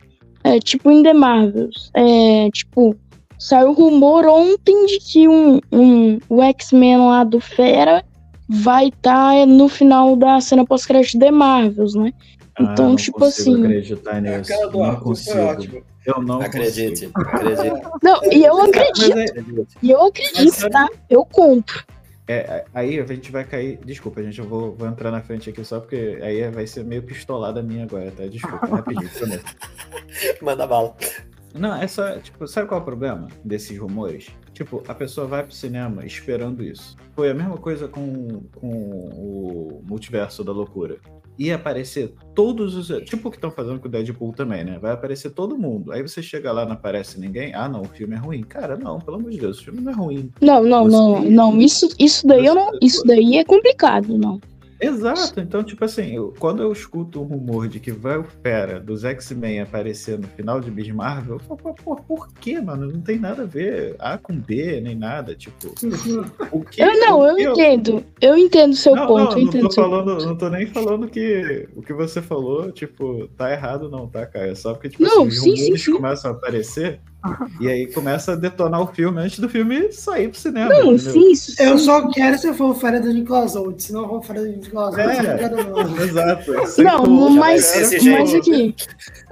B: É, tipo em The Marvels. É, tipo, saiu rumor ontem de que um, um, o X-Men lá do Fera vai estar tá no final da cena pós-crédito de Marvels, né?
A: Ah,
B: Então,
A: não
B: tipo assim-
A: acreditar
D: A
A: nisso.
D: cara do
A: Não consigo. Eu não
C: Acredite,
A: consigo.
C: acredite.
B: Não, e eu
A: Mas
B: acredito,
A: é-
B: e eu acredito, tá? Eu compro.
A: É, aí a gente vai cair. Desculpa, gente, eu vou, vou entrar na frente aqui só porque aí vai ser meio pistolada minha agora, tá? Desculpa, rapidinho, prometo.
C: Manda bala.
A: Não, é só, tipo, sabe qual é o problema desses rumores? Tipo, a pessoa vai pro cinema esperando isso. Foi a mesma coisa com, com o multiverso da loucura. Ia aparecer todos os. Tipo o que estão fazendo com o Deadpool também, né? Vai aparecer todo mundo. Aí você chega lá, não aparece ninguém. Ah, não, o filme é ruim. Cara, não, pelo amor de Deus, o filme não é ruim.
B: Não, não, não,
A: Você-
B: não. Isso, isso daí eu não. Isso daí é complicado, não.
A: Exato, então, tipo assim, eu- quando eu escuto um rumor de que vai o Fera dos X-Men aparecer no final de Miss Marvel, eu falo, pô, pô, por quê, mano? Não tem nada a ver A com B, nem nada, tipo. O que,
B: Eu não, eu
A: que
B: entendo. Eu entendo o seu
A: Não,
B: ponto,
A: não,
B: eu
A: não
B: entendo
A: tô
B: o seu
A: falando, não tô nem falando que o que você falou, tipo, tá errado não, tá, cara? É só porque, tipo
B: Não,
A: assim, os
B: sim, sim,
A: rumores
B: sim.
A: começam a aparecer e aí começa a detonar o filme antes do filme sair pro cinema,
B: Não,
A: entendeu?
B: sim, isso
F: Eu só quero se for o férias do Nicolas Holt. Se não for férias do Nicolas Holt,
A: É.
F: eu não quero não.
A: Exato.
B: Não, mas, mas aqui.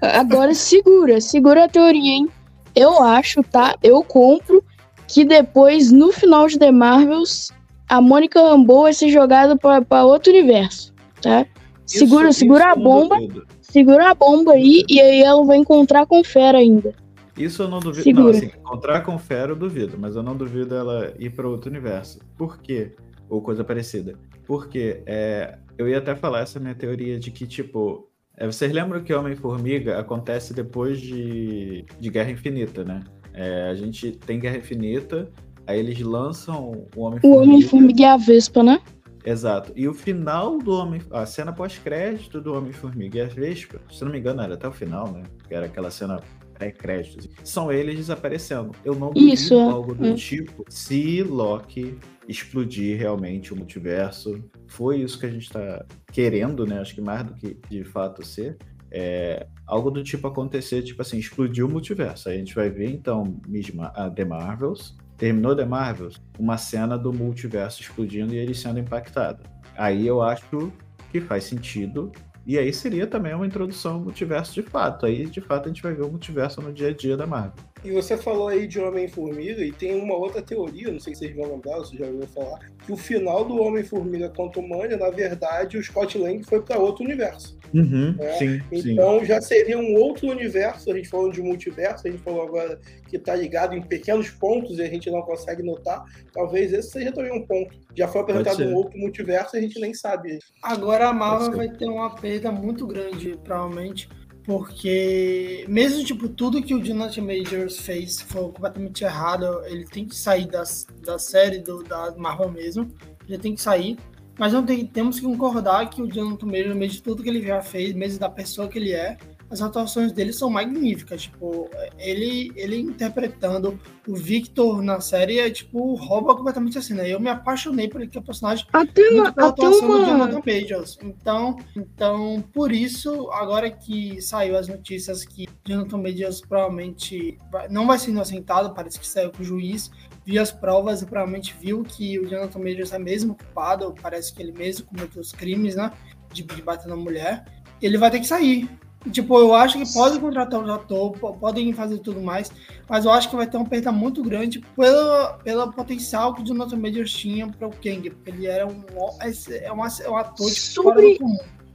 B: Agora segura, segura a teoria, hein? Eu acho, tá? Eu compro que depois, no final de The Marvels, a Mônica Rambeau vai ser jogada pra, pra outro universo, tá? Segura,
A: Isso-
B: segura
A: isso
B: a
A: eu
B: bomba, segura a bomba aí, e aí ela vai encontrar com o Fera ainda.
A: Isso eu não duvido.
B: Segura.
A: Não, assim, encontrar com Fera eu duvido, mas eu não duvido ela ir para outro universo. Por quê? Ou coisa parecida. Porque é, eu ia até falar essa minha teoria de que, tipo, é, vocês lembram que Homem-Formiga acontece depois de, de Guerra Infinita, né? É, a gente tem Guerra Infinita, aí eles lançam o
B: O
A: Homem-Formiga.
B: Homem-Formiga e a Vespa, né?
A: Exato. E o final do Homem. A cena pós-crédito do Homem-Formiga e a Vespa, se não me engano, era até o final, né? Que era aquela cena pré-créditos. São eles desaparecendo. Eu não
B: Isso,
A: algo do
B: É.
A: tipo se Loki explodir realmente o multiverso. Foi isso que a gente tá querendo, né? Acho que mais do que de fato ser. É, algo do tipo acontecer, tipo assim, explodir o multiverso. Aí a gente vai ver, então, Miss Ma- a The Marvels. Terminou The Marvels, uma cena do multiverso explodindo e ele sendo impactado. Aí eu acho que faz sentido. E aí seria também uma introdução ao multiverso de fato. Aí, de fato, a gente vai ver o multiverso no dia a dia da Marvel.
D: E você falou aí de Homem-Formiga, e tem uma outra teoria, não sei se vocês vão lembrar, você já ouviu falar, que o final do Homem-Formiga contra o Mania, na verdade, o Scott Lang foi para outro universo.
A: Uhum,
D: É,
A: sim, sim.
D: Então já seria um outro universo, a gente falando de multiverso, a gente falou agora que está ligado em pequenos pontos e a gente não consegue notar. Talvez esse seja também um ponto. Já foi apresentado um outro multiverso e a gente nem sabe.
F: Agora a Marvel vai ter uma perda muito grande, provavelmente, porque mesmo tipo tudo que o Jonathan Majors fez foi completamente errado, ele tem que sair das, da série do, da Marvel mesmo, ele tem que sair. Mas não tem, temos que concordar que o Jonathan Majors, mesmo de tudo que ele já fez, mesmo da pessoa que ele é, as atuações dele são magníficas. Tipo, ele, ele interpretando o Victor na série é tipo rouba completamente assim, né? Eu me apaixonei por ele que é personagem
B: Até uma.
F: muito pela
B: Até
F: atuação do
B: uma...
F: Jonathan Majors. Então, então, por isso, agora que saiu as notícias que Jonathan Majors provavelmente vai- não vai ser inocentado, parece que saiu com o juiz, viu as provas e provavelmente viu que o Jonathan Majors é mesmo culpado, parece que ele mesmo cometeu os crimes, né, de, de bater na mulher, ele vai ter que sair. Tipo, eu acho que podem contratar um ator, po- podem fazer tudo mais, mas eu acho que vai ter uma perda muito grande pelo, pelo potencial que o Jonathan Majors tinha para o Kang, porque ele era um, é um, é um ator de
B: Sobre-.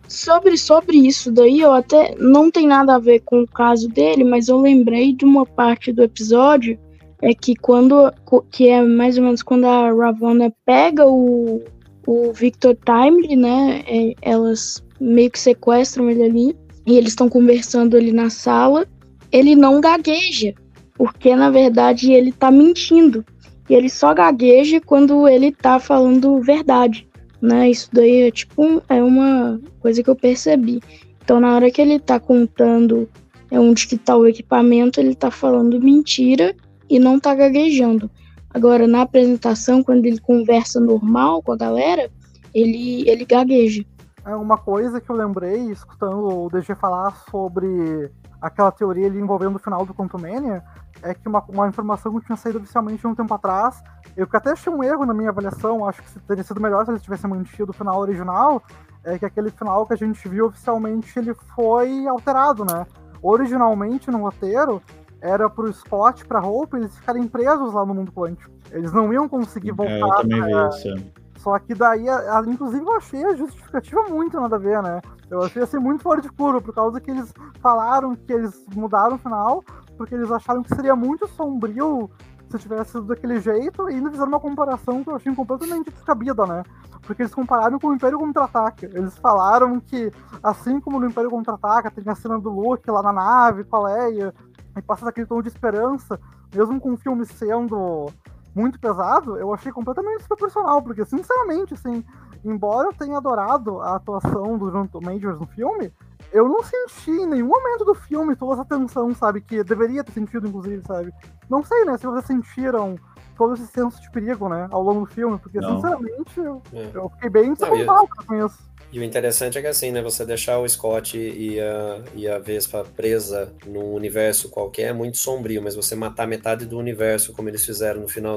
B: Sobre, sobre isso daí, eu até não tem nada a ver com o caso dele, mas eu lembrei de uma parte do episódio é que quando que é mais ou menos quando a Ravonna pega o, o Victor Timely, né? é, elas meio que sequestram ele ali e eles estão conversando ali na sala. Ele não gagueja, porque na verdade ele tá mentindo. E ele só gagueja quando ele tá falando verdade né? Isso daí é tipo é uma coisa que eu percebi. Então na hora que ele tá contando é onde que tá o equipamento, ele tá falando mentira e não tá gaguejando. Agora na apresentação, quando ele conversa normal com a galera, ele ele gagueja.
E: É uma coisa que eu lembrei, escutando o DG falar sobre aquela teoria ali envolvendo o final do Quantumania, é que uma, uma informação que tinha saído oficialmente um tempo atrás, eu que até achei um erro na minha avaliação, acho que teria sido melhor se eles tivessem mantido o final original, é que aquele final que a gente viu oficialmente, ele foi alterado, né? Originalmente, no roteiro, era pro Scott, pra Hope, eles ficarem presos lá no mundo quântico. Eles não iam conseguir voltar. É, eu
A: também vi isso.
E: Só que daí, a, a, inclusive, eu achei a justificativa muito nada a ver, né? Eu achei assim muito fora de curo, por causa que eles falaram que eles mudaram o final, porque eles acharam que seria muito sombrio se tivesse sido daquele jeito, e ainda fizeram uma comparação que eu achei completamente descabida, né? Porque eles compararam com o Império Contra-Ataca. Eles falaram que, assim como no Império Contra-Ataca, tem a cena do Luke lá na nave com a Leia, e passa aquele tom de esperança, mesmo com o filme sendo muito pesado, eu achei completamente desproporcional, porque, sinceramente, assim, embora eu tenha adorado a atuação do Jonathan Majors no filme, eu não senti em nenhum momento do filme toda essa tensão, sabe? Que deveria ter sentido, inclusive, sabe? Não sei, né? Se vocês sentiram todo esse senso de perigo, né? Ao longo do filme, porque, não. sinceramente, eu, é. eu, fiquei bem desconfortável com isso.
C: E o interessante é que assim, né, você deixar o Scott e a, e a Vespa presa num universo qualquer é muito sombrio, mas você matar metade do universo, como eles fizeram no final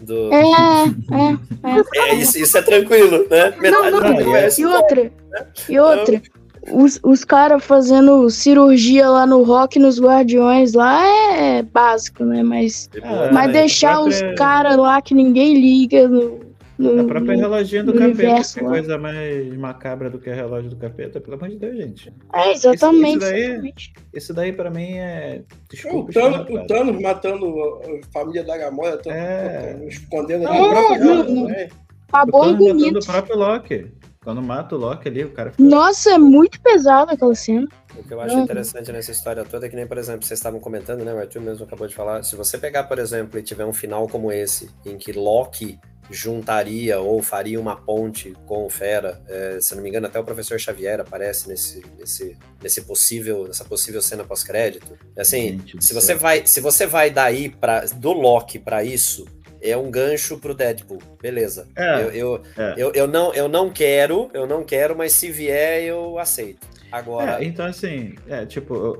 C: do. do...
B: É, é,
C: é. é isso, isso, é tranquilo, né?
B: Metade não, não, do universo. E outra, né? e outra. Então, os, os caras fazendo cirurgia lá no rock nos Guardiões lá é, é básico, né? Mas, mas deixar própria... os caras lá que ninguém liga no,
A: no, a própria reloginha do capeta, que é coisa mais macabra do que a relógio do capeta, pelo amor de Deus, gente.
B: É, exatamente.
A: Isso,
B: daí,
A: exatamente. isso daí pra mim é.
D: Desculpa, o, Thanos, o Thanos matando a família da Gamora, é... escondendo é, própria não, não.
B: Né? Acabou
A: o bonito. o próprio Loki. Quando mata o Loki ali, o cara fica...
B: Nossa, é muito pesado aquela cena.
C: O que eu acho interessante nessa história toda é que nem, por exemplo, vocês estavam comentando, né? O Arthur mesmo acabou de falar. Se você pegar, por exemplo, e tiver um final como esse, em que Loki juntaria ou faria uma ponte com o Fera. É, se não me engano, até o professor Xavier aparece nesse, nesse, nesse possível, nessa possível cena pós-crédito. Assim, se você vai, se você vai daí para do Loki para isso, é um gancho pro Deadpool, beleza? É, eu, eu, é. eu, eu, não, eu não quero, eu não quero, mas se vier eu aceito. Agora.
A: É, então assim, é tipo,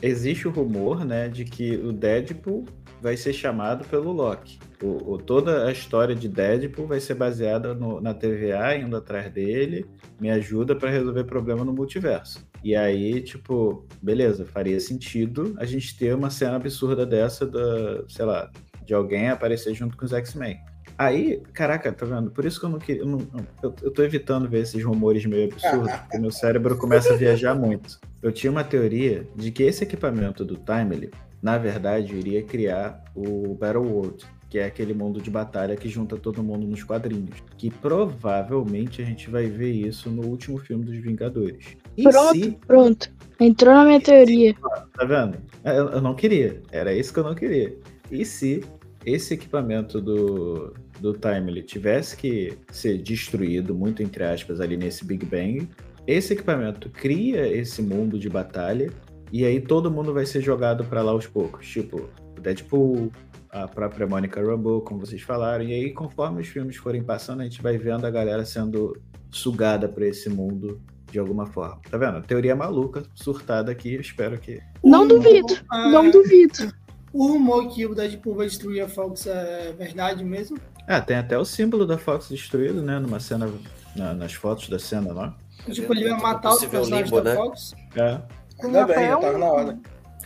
A: existe o rumor, né, de que o Deadpool vai ser chamado pelo Loki. O, o, toda a história de Deadpool vai ser baseada no, na TVA indo atrás dele, me ajuda para resolver problema no multiverso. E aí, tipo, beleza, faria sentido a gente ter uma cena absurda dessa, da, sei lá, de alguém aparecer junto com os X-Men. Aí, caraca, tá vendo? Por isso que eu não queria. Eu, não, eu, eu tô evitando ver esses rumores meio absurdos, porque meu cérebro começa a viajar muito. Eu tinha uma teoria de que esse equipamento do Timely na verdade, iria criar o Battle World, que é aquele mundo de batalha que junta todo mundo nos quadrinhos. Que provavelmente a gente vai ver isso no último filme dos Vingadores.
B: E pronto, se... pronto. Entrou na minha teoria.
A: Tá vendo? Eu, eu não queria. Era isso que eu não queria. E se esse equipamento do, do Timely tivesse que ser destruído, muito entre aspas, ali nesse Big Bang, esse equipamento cria esse mundo de batalha e aí todo mundo vai ser jogado para lá aos poucos. Tipo, o Deadpool, a própria Monica Rambeau, como vocês falaram. E aí, conforme os filmes forem passando, a gente vai vendo a galera sendo sugada para esse mundo de alguma forma. Tá vendo? Teoria maluca, surtada aqui, espero que.
B: Não duvido, não duvido.
F: O rumor que o Deadpool vai destruir a Fox é verdade mesmo?
A: Ah, tem até o símbolo da Fox destruído, né? Numa cena, na, nas fotos da cena lá.
F: Tipo, ele vai matar o personagem limbo, da né? Fox?
A: É.
D: Ainda bem, já tava na hora.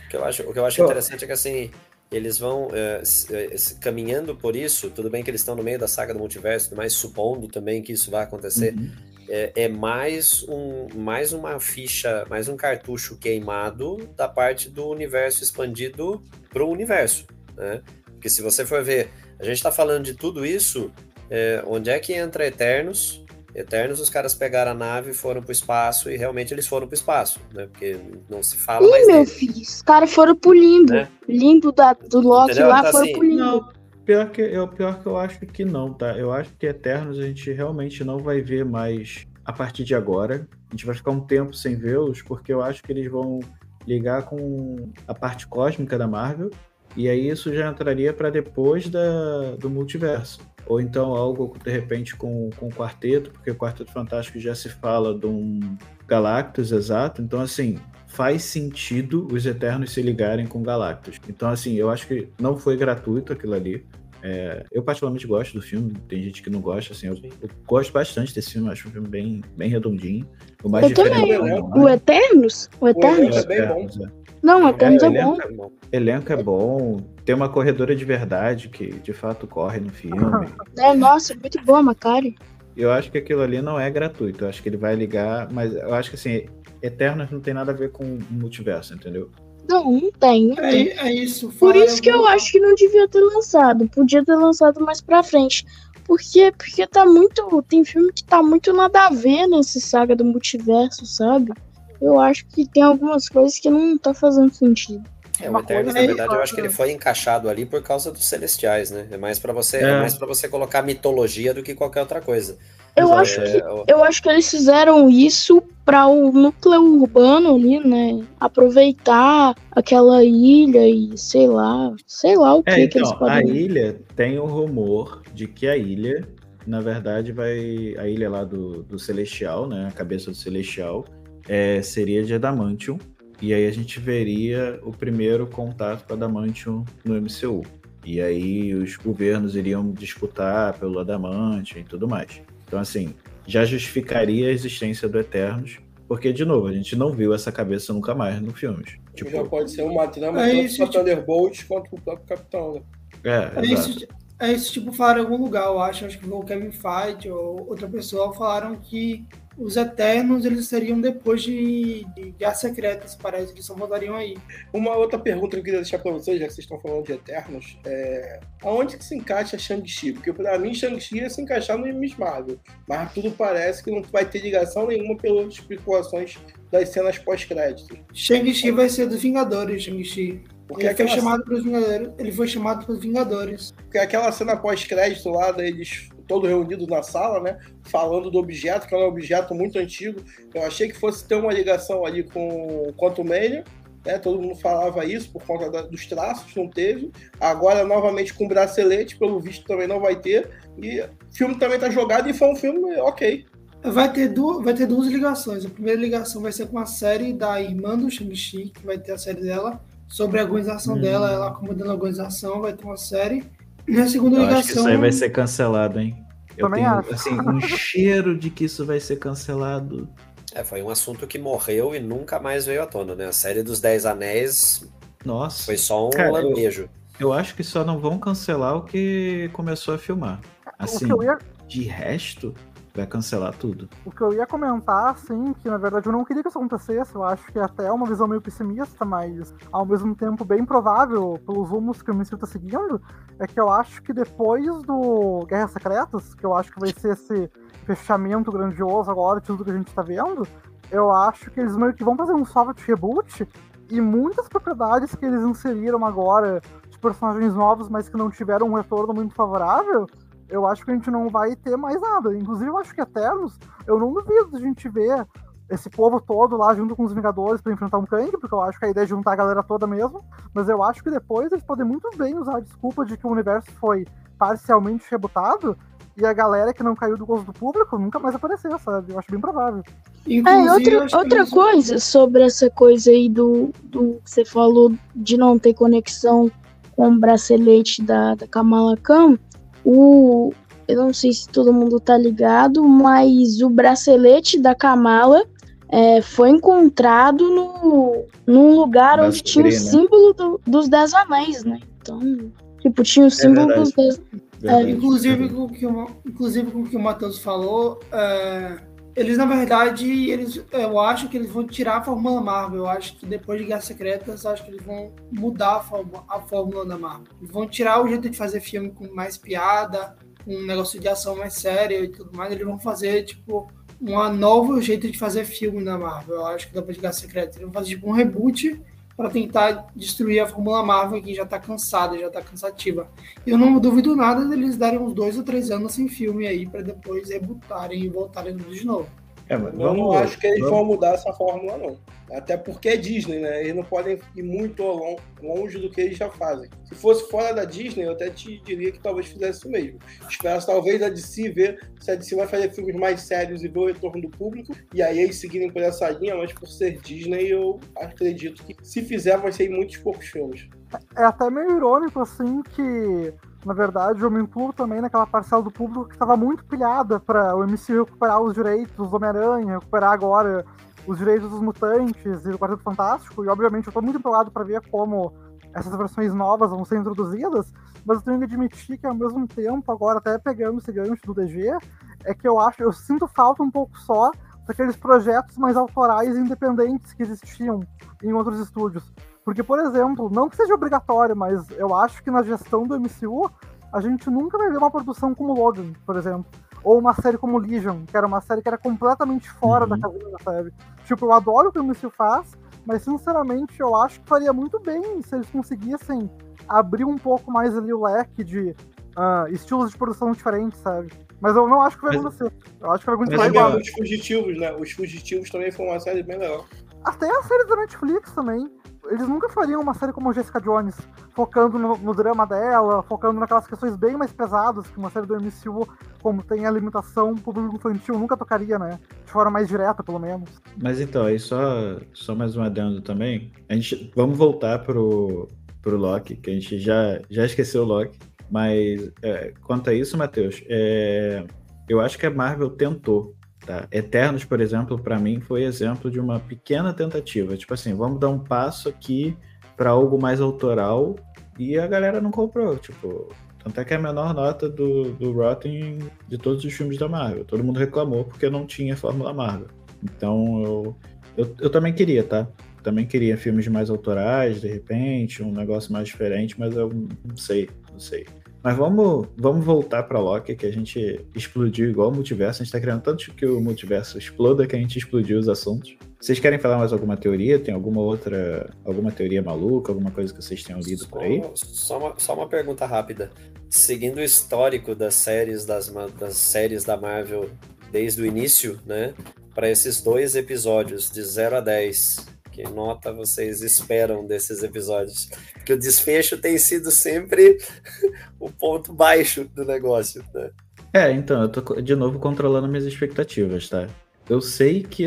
C: O que eu acho, o que eu acho interessante é que assim, eles vão é, caminhando por isso, tudo bem que eles estão no meio da saga do multiverso, mas supondo também que isso vai acontecer, uhum. É, é, mais, um, mais uma ficha, mais um cartucho queimado da parte do universo expandido para o universo, né? Porque se você for ver, a gente está falando de tudo isso, é, onde é que entra Eternos, Eternos, os caras pegaram a nave, foram pro espaço e realmente eles foram pro espaço, né? Porque não se fala Ih, mais.
B: meu dele. filho, os caras foram pro limbo. Né? Limbo da, do Loki Entendeu? lá então, foram assim, pro limbo. Não,
A: pior que, eu, pior que eu acho que não, tá? Eu acho que Eternos a gente realmente não vai ver mais a partir de agora. A gente vai ficar um tempo sem vê-los, porque eu acho que eles vão ligar com a parte cósmica da Marvel. E aí isso já entraria para depois da, do multiverso ou então algo de repente com, com o quarteto, porque o Quarteto Fantástico já se fala de um Galactus exato, então assim, faz sentido os Eternos se ligarem com Galactus. Então, assim, eu acho que não foi gratuito aquilo ali. É, eu particularmente gosto do filme, tem gente que não gosta, assim, eu, eu gosto bastante desse filme, acho um filme bem, bem redondinho. O mais
B: Eu também. O Eternos? O
D: O
B: Eternos?
D: é bem bom.
A: Eternos, é.
B: Não, o Eternos
A: É,
B: é,
A: é
B: bom.
C: É bom.
A: Elenco é bom, tem uma corredora de verdade que de fato corre no filme.
B: É, nossa, muito boa, Macari.
A: Eu acho que aquilo ali não é gratuito, eu acho que ele vai ligar, mas eu acho que assim, Eternos não tem nada a ver com o multiverso, entendeu?
B: Não, não tem, não tem.
F: É, é isso.
B: Por isso que eu acho que não devia ter lançado. Podia ter lançado mais pra frente. Porque, porque tá muito. Tem filme que tá muito nada a ver nesse saga do multiverso, sabe? Eu acho que tem algumas coisas que não tá fazendo sentido.
C: É, o
E: Uma
C: Eternos, na
F: é-
C: verdade, eu acho que ele foi encaixado ali por causa dos celestiais, né? É mais pra você, é.
A: É.
C: mais para você colocar mitologia do que qualquer outra coisa.
B: Eu acho que.
C: É,
B: Eu acho que eles fizeram isso para o núcleo urbano ali, né? Aproveitar aquela ilha e sei lá, sei lá o que,
A: É,
B: que eles
A: então, a
B: podem.
A: ilha tem o rumor de que a ilha, na verdade, vai. A ilha lá do, do Celestial, né? A cabeça do Celestial, é, seria de Adamantium. E aí a gente veria o primeiro contato com Adamantium no MCU. E aí os governos iriam disputar pelo Adamantium e tudo mais. Então, assim, já justificaria a existência do Eternos. Porque, de novo, a gente não viu essa cabeça nunca mais no filmes.
D: Já
A: Tipo,
D: pode ser uma trama
F: É
D: tanto
F: tipo-
D: Thunderbolt quanto o próprio Capitão, né?
A: é,
F: É isso, é isso, tipo, falaram em algum lugar, eu acho. Acho que o Kevin Feige ou outra pessoa falaram que os Eternos eles seriam depois de, de Guerras Secretas, parece que só voltariam aí.
D: Uma outra pergunta que eu queria deixar pra vocês, já que vocês estão falando de Eternos, é aonde que se encaixa Shang-Chi? Porque pra mim Shang-Chi ia se encaixar no Miss Marvel, mas tudo parece que não vai ter ligação nenhuma pelas especulações das cenas pós-créditos.
F: Shang-Chi vai ser dos Vingadores, Shang-Chi.
D: Porque
F: Ele foi
D: aquela,
F: chamado pelos Vingadores. Ele foi chamado pelos Vingadores.
D: porque aquela cena pós-crédito lá, deles todos reunidos na sala, né? Falando do objeto, que é um objeto muito antigo. Eu achei que fosse ter uma ligação ali com o Quantum Mania, né? Todo mundo falava isso por conta da- dos traços, não teve. Agora, novamente, com bracelete, pelo visto também não vai ter. E o filme também tá jogado e foi um filme ok.
F: Vai ter, du vai ter duas ligações. A primeira ligação vai ser com a série da irmã do Shang-Chi, que vai ter a série dela, sobre a organização
A: Hum.
F: dela, ela acomodando a organização, vai ter uma série. E a segunda
A: Eu
F: ligação.
A: acho que isso aí vai ser cancelado, hein? Eu
E: Também
A: tenho,
E: acho.
A: assim, um cheiro de que isso vai ser cancelado.
C: é, foi um assunto que morreu e nunca mais veio à tona, né? A série dos Dez Anéis
A: Nossa,
C: foi só um
A: Cara, eu-
C: lampejo.
A: eu acho que só não vão cancelar o que começou a filmar. Assim,
E: o, que eu ia,
A: de resto, vai cancelar tudo.
E: o que eu ia comentar, assim, que na verdade eu não queria que isso acontecesse, eu acho que é até uma visão meio pessimista, mas ao mesmo tempo bem provável, pelos rumos que o MCU tá seguindo, é que eu acho que depois do Guerras Secretas, que eu acho que vai ser esse fechamento grandioso agora de tudo que a gente tá vendo, eu acho que eles meio que vão fazer um soft reboot e muitas propriedades que eles inseriram agora de personagens novos, mas que não tiveram um retorno muito favorável, eu acho que a gente não vai ter mais nada. Inclusive, eu acho que Eternos, eu não duvido de a gente ver esse povo todo lá junto com os Vingadores pra enfrentar um Kang, porque eu acho que a ideia é juntar a galera toda mesmo. Mas eu acho que depois eles podem muito bem usar a desculpa de que o universo foi parcialmente rebutado e a galera que não caiu do gosto do público nunca mais aparecer, sabe? Eu acho bem provável.
B: É,
F: Inclusive,
B: outra, outra
F: eles-
B: coisa sobre essa coisa aí do, do que você falou de não ter conexão com o bracelete da, da Kamala Khan, o, eu não sei se todo mundo tá ligado, mas o bracelete da Kamala é, foi encontrado no, num lugar
A: Na
B: onde tinha o
A: né?
B: símbolo do- dos Dez Anéis, né? Então, tipo, tinha o símbolo
A: verdade.
B: dos Dez
A: Verdade.
F: Inclusive com o que o, inclusive com o que o Matheus falou, é, eles na verdade, eles, eu acho que eles vão tirar a fórmula Marvel. Eu acho que depois de Guerras Secretas, acho que eles vão mudar a fórmula, a fórmula da Marvel. Eles vão tirar o jeito de fazer filme com mais piada, com um negócio de ação mais sério e tudo mais. Eles vão fazer tipo um novo jeito de fazer filme na Marvel. Eu acho que depois de Guerras Secretas, eles vão fazer tipo um reboot para tentar destruir a fórmula Marvel que já tá cansada, já tá cansativa. Eu não duvido nada deles darem uns dois ou três anos sem filme aí para depois rebutarem e voltarem de novo.
A: É, mas
D: Eu não acho que eles
A: vamos-
D: vão mudar essa fórmula, não. Até porque é Disney, né? Eles não podem ir muito lon- longe do que eles já fazem. Se fosse fora da Disney, eu até te diria que talvez fizesse isso mesmo. Esperasse talvez a DC ver se a DC vai fazer filmes mais sérios e ver o retorno do público, e aí eles seguirem por essa linha, mas por ser Disney, eu acredito que se fizer, vai ser em muitos poucos filmes.
E: É até meio irônico, assim, que, na verdade, eu me incluo também naquela parcela do público que estava muito pilhada para o MCU recuperar os direitos do Homem-Aranha, recuperar agora os direitos dos mutantes e do Quarteto Fantástico, e obviamente eu tô muito empolgado para ver como essas versões novas vão ser introduzidas, mas eu tenho que admitir que ao mesmo tempo, agora até pegando esse gancho do DG, é que eu acho, eu sinto falta um pouco só daqueles projetos mais autorais e independentes que existiam em outros estúdios. Porque, por exemplo, não que seja obrigatório, mas eu acho que na gestão do MCU a gente nunca vai ver uma produção como Logan, por exemplo. Ou uma série como Legion, que era uma série que era completamente fora
A: Uhum.
E: da casinha, sabe? Tipo, eu adoro o que o MCU faz, mas sinceramente eu acho que faria muito bem se eles conseguissem abrir um pouco mais ali o leque de ah, estilos de produção diferentes, sabe? Mas eu não acho que vai acontecer. Eu acho que vai igual.
A: igual.
D: Os Fugitivos, né? Os Fugitivos também foi uma série bem legal.
E: Até a série da Netflix também. Eles nunca fariam uma série como Jessica Jones, focando no, no drama dela, focando naquelas questões bem mais pesadas que uma série do MCU, como tem a limitação, o público infantil nunca tocaria, né? De forma mais direta, pelo menos.
A: Mas então, aí só, só mais um adendo também. A gente, vamos voltar pro, pro Loki, que a gente já, já esqueceu o Loki. Mas é, quanto a isso, Matheus, é, eu acho que a Marvel tentou. Tá? Eternos, por exemplo, pra mim foi exemplo de uma pequena tentativa. Tipo assim, vamos dar um passo aqui pra algo mais autoral e a galera não comprou. Tipo, tanto é que é a menor nota do, do Rotten de todos os filmes da Marvel. Todo mundo reclamou porque não tinha Fórmula Marvel. Então eu, eu, eu também queria, tá? Também queria filmes mais autorais, de repente, um negócio mais diferente, mas eu não sei, não sei. Mas vamos, vamos voltar pra Loki, que a gente explodiu igual o multiverso. A gente tá querendo tanto que o multiverso exploda que a gente explodiu os assuntos. Vocês querem falar mais alguma teoria? Tem alguma outra, alguma teoria maluca, alguma coisa que vocês tenham lido por aí?
C: Só, só uma, só uma pergunta rápida. Seguindo o histórico das séries das, das séries da Marvel desde o início, né? Para esses dois episódios de 0 a 10, que nota vocês esperam desses episódios? Porque o desfecho tem sido sempre o ponto baixo do negócio, né?
A: É, então, eu tô de novo controlando minhas expectativas, tá? Eu sei que.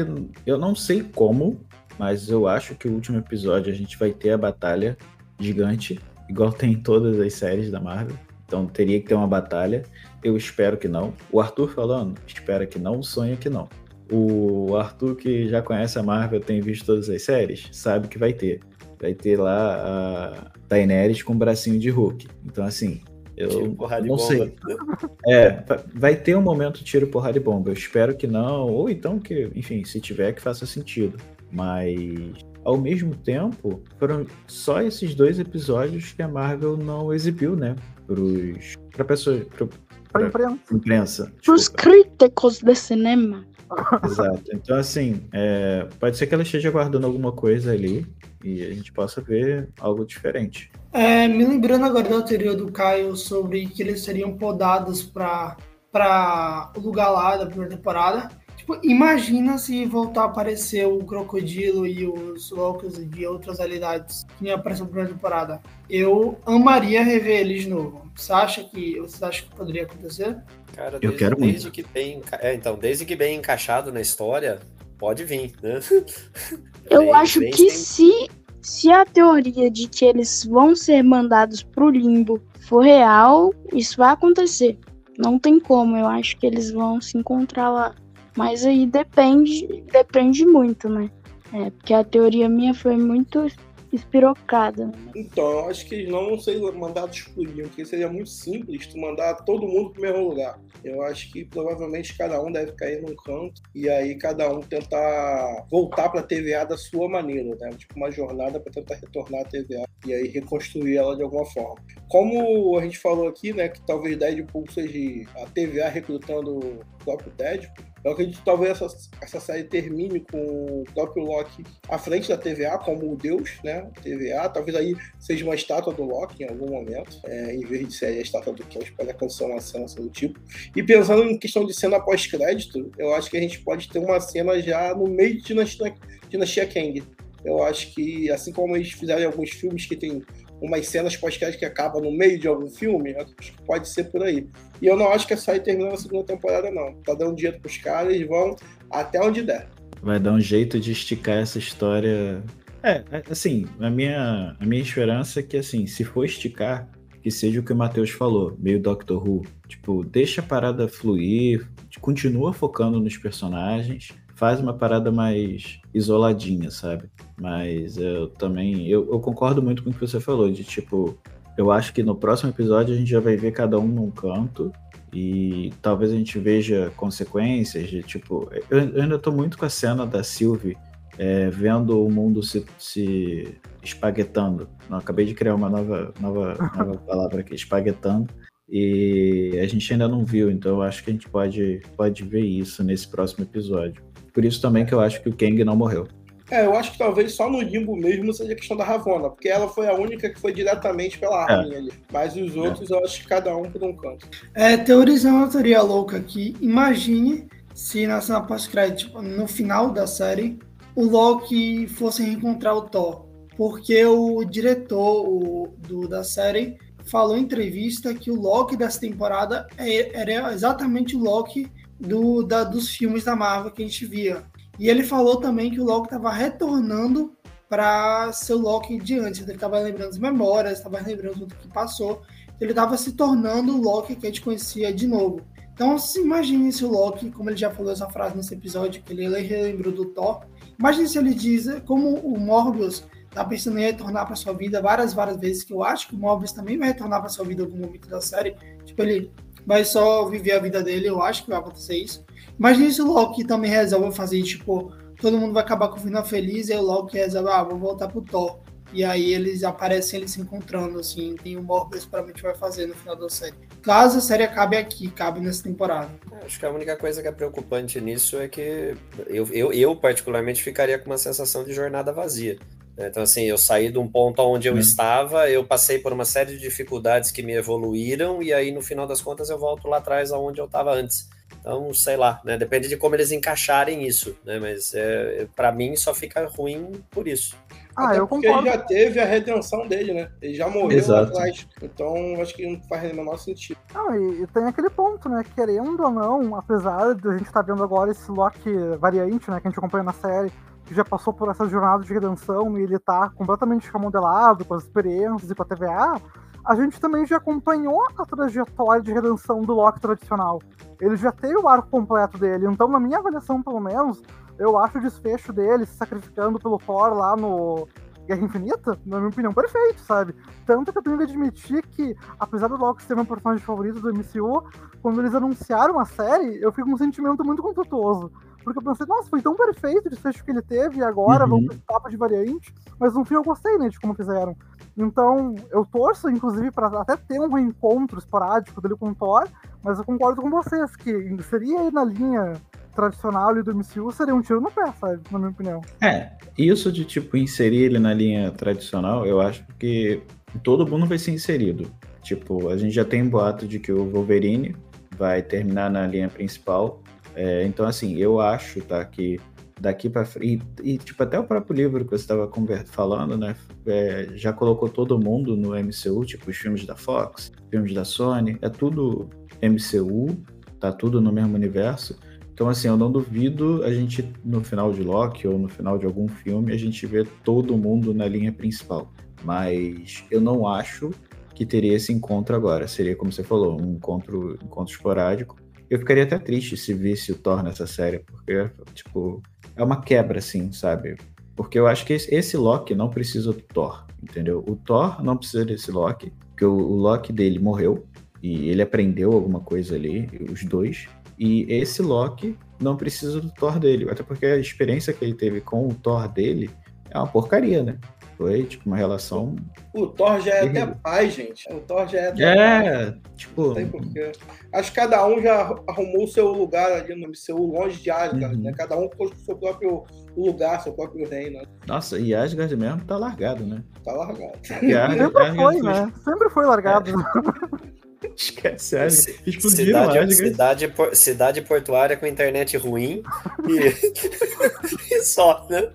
A: Eu não sei como, mas eu acho que o último episódio a gente vai ter a batalha gigante, igual tem em todas as séries da Marvel. Então teria que ter uma batalha. Eu espero que não. O Arthur falando, espera que não, sonha que não. O Arthur, que já conhece a Marvel, tem visto todas as séries, sabe que vai ter. Vai ter lá a Daenerys com o bracinho de Hulk. Então, assim, eu
C: Tiro,
A: não
C: bomba.
A: sei. É, va- vai ter um momento tiro porrada e bomba. Eu espero que não, ou então que, enfim, se tiver que faça sentido. Mas ao mesmo tempo, foram só esses dois episódios que a Marvel não exibiu, né? Pros, pra pessoa, pro,
E: Pra
A: pra
E: imprensa.
A: imprensa.
B: Pros críticos de cinema.
A: Exato. Então, assim, é, pode ser que ela esteja guardando alguma coisa ali e a gente possa ver algo diferente.
F: É, me lembrando agora da teoria do Caio sobre que eles seriam podados para para o lugar lá da primeira temporada. Tipo, imagina se voltar a aparecer o Crocodilo e os Loucos de outras realidades que nem apareceu na primeira temporada. Eu amaria rever eles de novo. Você acha que você acha que poderia acontecer?
C: Cara,
A: Eu
C: desde,
A: quero
C: desde
A: muito.
C: que bem, é, então, desde que bem encaixado na história, pode vir, né?
B: Eu
C: Bem-
B: acho
C: bem
B: que se, se a teoria de que eles vão ser mandados pro limbo for real, isso vai acontecer. Não tem como, eu acho que eles vão se encontrar lá. Mas aí depende, depende muito, né? É, porque a teoria minha foi muito espirocada. né?
D: Então, eu acho que eles não vão ser mandados limpo, porque seria muito simples tu mandar todo mundo pro mesmo lugar. Eu acho que provavelmente cada um deve cair num canto e aí cada um tentar voltar pra TVA da sua maneira, né? Tipo uma jornada pra tentar retornar à TVA e aí reconstruir ela de alguma forma. Como a gente falou aqui, né, que talvez Deadpool seja a TVA recrutando o próprio Deadpool, eu acredito que talvez essa, essa série termine com o próprio Loki à frente da TVA, como o Deus, né? TVA, talvez aí seja uma estátua do Loki em algum momento, é, em vez de ser a estátua do Thor, pode acontecer uma cena assim do tipo. E pensando em questão de cena pós-crédito, eu acho que a gente pode ter uma cena já no meio de Dinastia, Dinastia Kang. Eu acho que, assim como eles fizeram alguns filmes que tem umas cenas pós-crédito que acabam no meio de algum filme, acho que pode ser por aí. E eu não acho que é só ir terminando a segunda temporada, não. Tá dando dinheiro pros caras, eles vão até onde der.
A: Vai dar um jeito de esticar essa história. É, é, assim, a minha, a minha esperança é que, assim, se for esticar, que seja o que o Matheus falou, meio Doctor Who. Tipo, deixa a parada fluir, continua focando nos personagens, faz uma parada mais isoladinha, sabe? Mas eu também. Eu, eu, concordo muito com o que você falou, de tipo. Eu acho que no próximo episódio a gente já vai ver cada um num canto. E talvez a gente veja consequências de tipo. Eu, eu ainda tô muito com a cena da Sylvie é, vendo o mundo se, se espaguetando. Não, acabei de criar uma nova, nova, nova palavra aqui, espaguetando. E a gente ainda não viu, então eu acho que a gente pode, pode ver isso nesse próximo episódio. Por isso também que eu acho que o Kang não morreu.
D: É, eu acho que talvez só no limbo mesmo seja a questão da Ravonna, porque ela foi a única que foi diretamente pela é. ali. Mas os outros é. eu acho que cada um por um canto.
F: É, teorizando uma teoria louca aqui, imagine se na cena pós-crédito, tipo, no final da série, o Loki fosse reencontrar o Thor. Porque o diretor o, do, da série falou em entrevista que o Loki dessa temporada é, era exatamente o Loki do, da, dos filmes da Marvel que a gente via. E ele falou também que o Loki estava retornando para ser o Loki de antes. Ele estava lembrando as memórias, estava lembrando tudo que passou. Ele estava se tornando o Loki que a gente conhecia de novo. Então, se imagine se o Loki, como ele já falou essa frase nesse episódio, que ele relembrou do Thor. Imagine se ele diz, como o Morbius está pensando em retornar para sua vida várias, várias vezes, que eu acho que o Morbius também vai retornar para sua vida em algum momento da série. Tipo, ele vai só viver a vida dele, eu acho que vai acontecer isso. Imagina se o Loki também resolve fazer, tipo, todo mundo vai acabar com o final feliz, e o Loki resolve, ah, vou voltar pro Thor. E aí eles aparecem eles se encontrando, assim, tem o Morbius provavelmente vai fazer no final da série. Caso a série acabe aqui, cabe nessa temporada.
C: Acho que a única coisa que é preocupante nisso é que eu, eu, eu particularmente ficaria com uma sensação de jornada vazia. Então, assim, eu saí de um ponto onde eu hum. estava, eu passei por uma série de dificuldades que me evoluíram, e aí, no final das contas, eu volto lá atrás aonde eu estava antes. Então, sei lá, né? Depende de como eles encaixarem isso, né? Mas é, para mim só fica ruim por isso.
D: Ah, Até eu porque concordo. ele já teve a redenção dele, né? Ele já morreu Exato. lá atrás. Então, acho que não faz o menor sentido.
E: Não, e, e, tem aquele ponto, né? Querendo ou não, apesar de a gente estar tá vendo agora esse Loki variante, né? Que a gente acompanha na série, que já passou por essa jornada de redenção e ele tá completamente remodelado com as experiências e com a TVA, a gente também já acompanhou a trajetória de redenção do Loki tradicional. Ele já teve o arco completo dele, então na minha avaliação, pelo menos, eu acho o desfecho dele se sacrificando pelo Thor lá no Guerra Infinita, na minha opinião, perfeito, sabe? Tanto que eu tenho que admitir que, apesar do Loki ser meu personagem favorito do MCU, quando eles anunciaram a série, eu fico com um sentimento muito conflituoso. Porque eu pensei, nossa, foi tão perfeito o desfecho que ele teve, e agora uhum. vamos para etapa de variante. Mas no fim eu gostei, né, de como fizeram. Então, eu torço, inclusive, para até ter um reencontro esporádico dele com o Thor, mas eu concordo com vocês que seria na linha tradicional do MCU seria um tiro no pé, sabe? Na minha opinião.
A: É, isso de tipo inserir ele na linha tradicional, eu acho que todo mundo vai ser inserido. Tipo, a gente já tem um boato de que o Wolverine vai terminar na linha principal. É, então, assim, eu acho, tá, que daqui para frente. E, tipo, até o próprio livro que você estava falando, né? É, já colocou todo mundo no MCU, tipo, os filmes da Fox, filmes da Sony, é tudo MCU, tá tudo no mesmo universo. Então, assim, eu não duvido a gente, no final de Loki ou no final de algum filme, a gente ver todo mundo na linha principal. Mas eu não acho que teria esse encontro agora. Seria, como você falou, um encontro, encontro esporádico. Eu ficaria até triste se visse o Thor nessa série, porque, tipo, é uma quebra, assim, sabe? Porque eu acho que esse Loki não precisa do Thor, entendeu? O Thor não precisa desse Loki, porque o, o Loki dele morreu e ele aprendeu alguma coisa ali, os dois. E esse Loki não precisa do Thor dele, até porque a experiência que ele teve com o Thor dele é uma porcaria, né? Foi, tipo, uma relação.
D: O Thor já é
A: Terrível.
D: até pai, gente. O Thor já é até pai.
A: É, tipo.
D: Não tem porquê. Acho que cada um já arrumou o seu lugar ali no seu longe de Asgard,
A: Uhum.
D: né? Cada um construiu seu próprio lugar, seu próprio reino. né?
A: Nossa, e Asgard mesmo tá largado, né?
D: Tá largado.
A: E Asgard,
E: Sempre foi,
A: Asgard
E: né? Sempre foi largado.
A: Esquece Asgard. Explodiram
C: Cidade,
A: Asgard.
C: cidade, por- cidade portuária com internet ruim e, e só, né?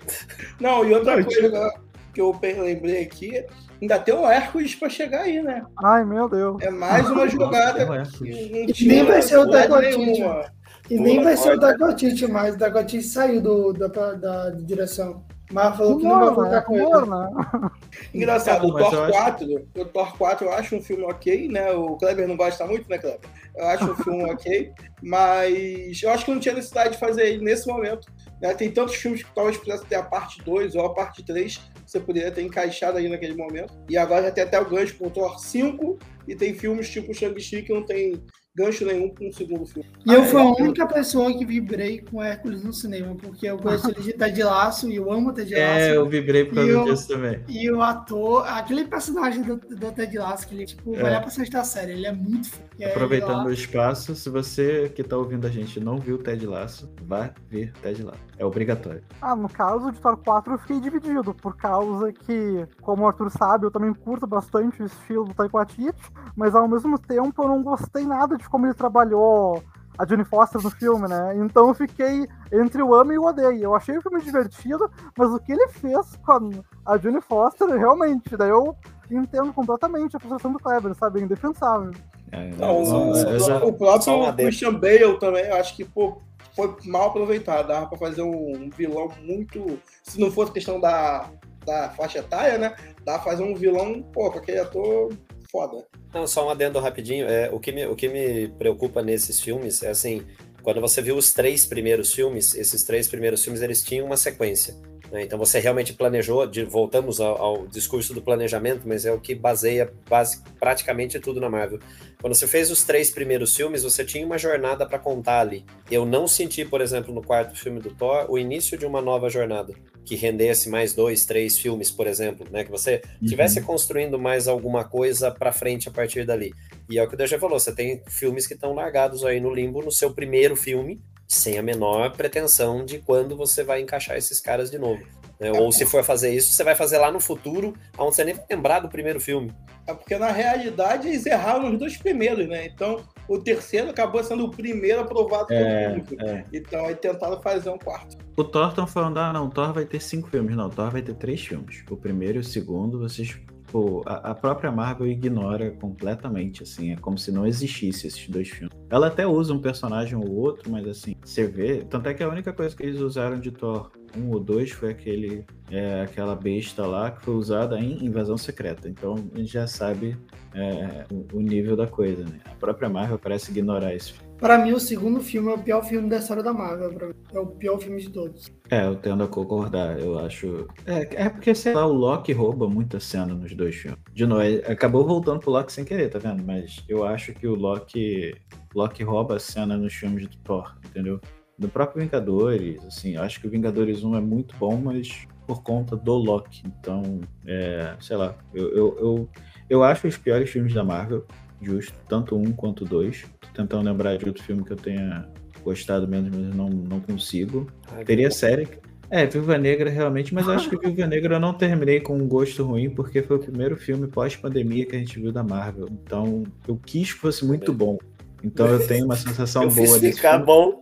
D: Não, e outra
A: Não,
D: coisa né, que eu lembrei aqui, ainda tem o Hércules pra chegar aí, né?
E: Ai, meu Deus.
D: É mais uma jogada que não
F: E
D: tinha
F: nem vai ser o
D: nenhuma.
F: E nem vai ser o. Dagotite mais. O Dagotite saiu do, da, da, direção. Mas falou que não vai
E: Humor,
F: voltar
E: né?
F: com ele.
E: Humor, né?
D: Engraçado, o
A: Mas eu
D: Thor
A: acho-
D: 4, o Thor 4 eu acho um filme ok, né? O Kleber não gosta muito, né, Kleber? Eu acho um filme ok, mas eu acho que não tinha necessidade de fazer ele nesse momento. né? Tem tantos filmes que talvez pudesse ter a parte 2 ou a parte 3, que você poderia ter encaixado aí naquele momento. E agora já tem até o gancho pro Thor 5, e tem filmes tipo Shang-Chi que não tem gancho nenhum com o segundo filme.
F: E eu
D: Ah,
F: fui a
D: é.
F: única pessoa que vibrei com Hércules no cinema, porque eu gosto ele de Ted Laço e eu amo Ted Laço.
A: É, eu vibrei por causa disso também.
F: E o ator, aquele personagem do, do Ted Lasso, que ele, tipo,
A: É.
F: vai lá pra sexta série, ele é muito foda.
A: Aproveitando o espaço, se você que tá ouvindo a gente não viu Ted Laço, vá ver Ted Laço. É obrigatório.
E: Ah, no caso de Thor 4 eu fiquei dividido, por causa que, como o Arthur sabe, eu também curto bastante o estilo do Waititi, mas ao mesmo tempo eu não gostei nada de como ele trabalhou a Jane Foster no filme, né? Então eu fiquei entre o amo e o odeio. Eu achei o filme divertido, mas o que ele fez com a, Jane Foster, realmente, daí eu entendo completamente a frustração do Kleber, sabe? É indefensável.
A: É,
D: Não,
A: não,
D: o,
A: eu já-
D: o
C: só um
D: próprio. Christian Bale também, eu acho que pô, foi mal aproveitado. Dava pra fazer um, um vilão muito. Se não fosse questão da, da faixa etária, né? Dava pra fazer um vilão, pô, com aquele ator foda.
C: Não, só um adendo rapidinho. É, o, que me, o que me preocupa nesses filmes é assim, quando você viu os três primeiros filmes, esses três primeiros filmes eles tinham uma sequência. Né? Então você realmente planejou, de- voltamos ao, ao discurso do planejamento, mas é o que baseia base, praticamente tudo na Marvel. Quando você fez os três primeiros filmes, você tinha uma jornada para contar ali. Eu não senti, por exemplo, no quarto filme do Thor, o início de uma nova jornada que rendesse mais dois, três filmes, por exemplo, né? Que você estivesse construindo mais alguma coisa para frente a partir dali. E é o que o DG falou, você tem filmes que estão largados aí no limbo no seu primeiro filme, sem a menor pretensão de quando você vai encaixar esses caras de novo. né? Ou se for fazer isso, você vai fazer lá no futuro, onde você nem vai lembrar do primeiro filme.
D: É porque na realidade eles erraram os dois primeiros, né? Então o terceiro acabou sendo o primeiro aprovado pelo
A: É,
D: público.
A: é.
D: Então aí tentaram fazer um quarto.
A: O Thor estão falando, ah, não, o Thor vai ter cinco filmes. Não, o Thor vai ter três filmes. O primeiro e o segundo, vocês. Pô, a, a própria Marvel ignora completamente, assim. É como se não existisse esses dois filmes. Ela até usa um personagem ou outro, mas assim, você vê. Tanto é que a única coisa que eles usaram de Thor 1 ou 2 foi aquele, é, aquela besta lá que foi usada em Invasão Secreta. Então a gente já sabe é, o, o nível da coisa, né? A própria Marvel parece ignorar isso.
F: Pra mim, o segundo filme é o pior filme da história da Marvel. É o pior filme de todos.
A: É, eu tendo a concordar, eu acho. É, é porque, sei lá, o Loki rouba muita cena nos dois filmes. De novo, ele acabou voltando pro Loki sem querer, tá vendo? Mas eu acho que o Loki. Loki rouba a cena nos filmes do Thor, entendeu? Do próprio Vingadores, assim, eu acho que o Vingadores 1 é muito bom, mas por conta do Loki. Então, é, sei lá, eu, eu, eu, eu acho os piores filmes da Marvel, justo, tanto um quanto dois. Tô tentando lembrar de outro filme que eu tenha gostado menos, mas não, não consigo.
C: Ai,
A: Teria série. É, Viúva Negra realmente, mas acho que Viúva Negra eu não terminei com um gosto ruim, porque foi o primeiro filme pós-pandemia que a gente viu da Marvel. Então, eu quis que fosse muito bom. Então eu tenho uma sensação
C: Eu
A: boa desse
C: ficar
A: filme.
C: bom.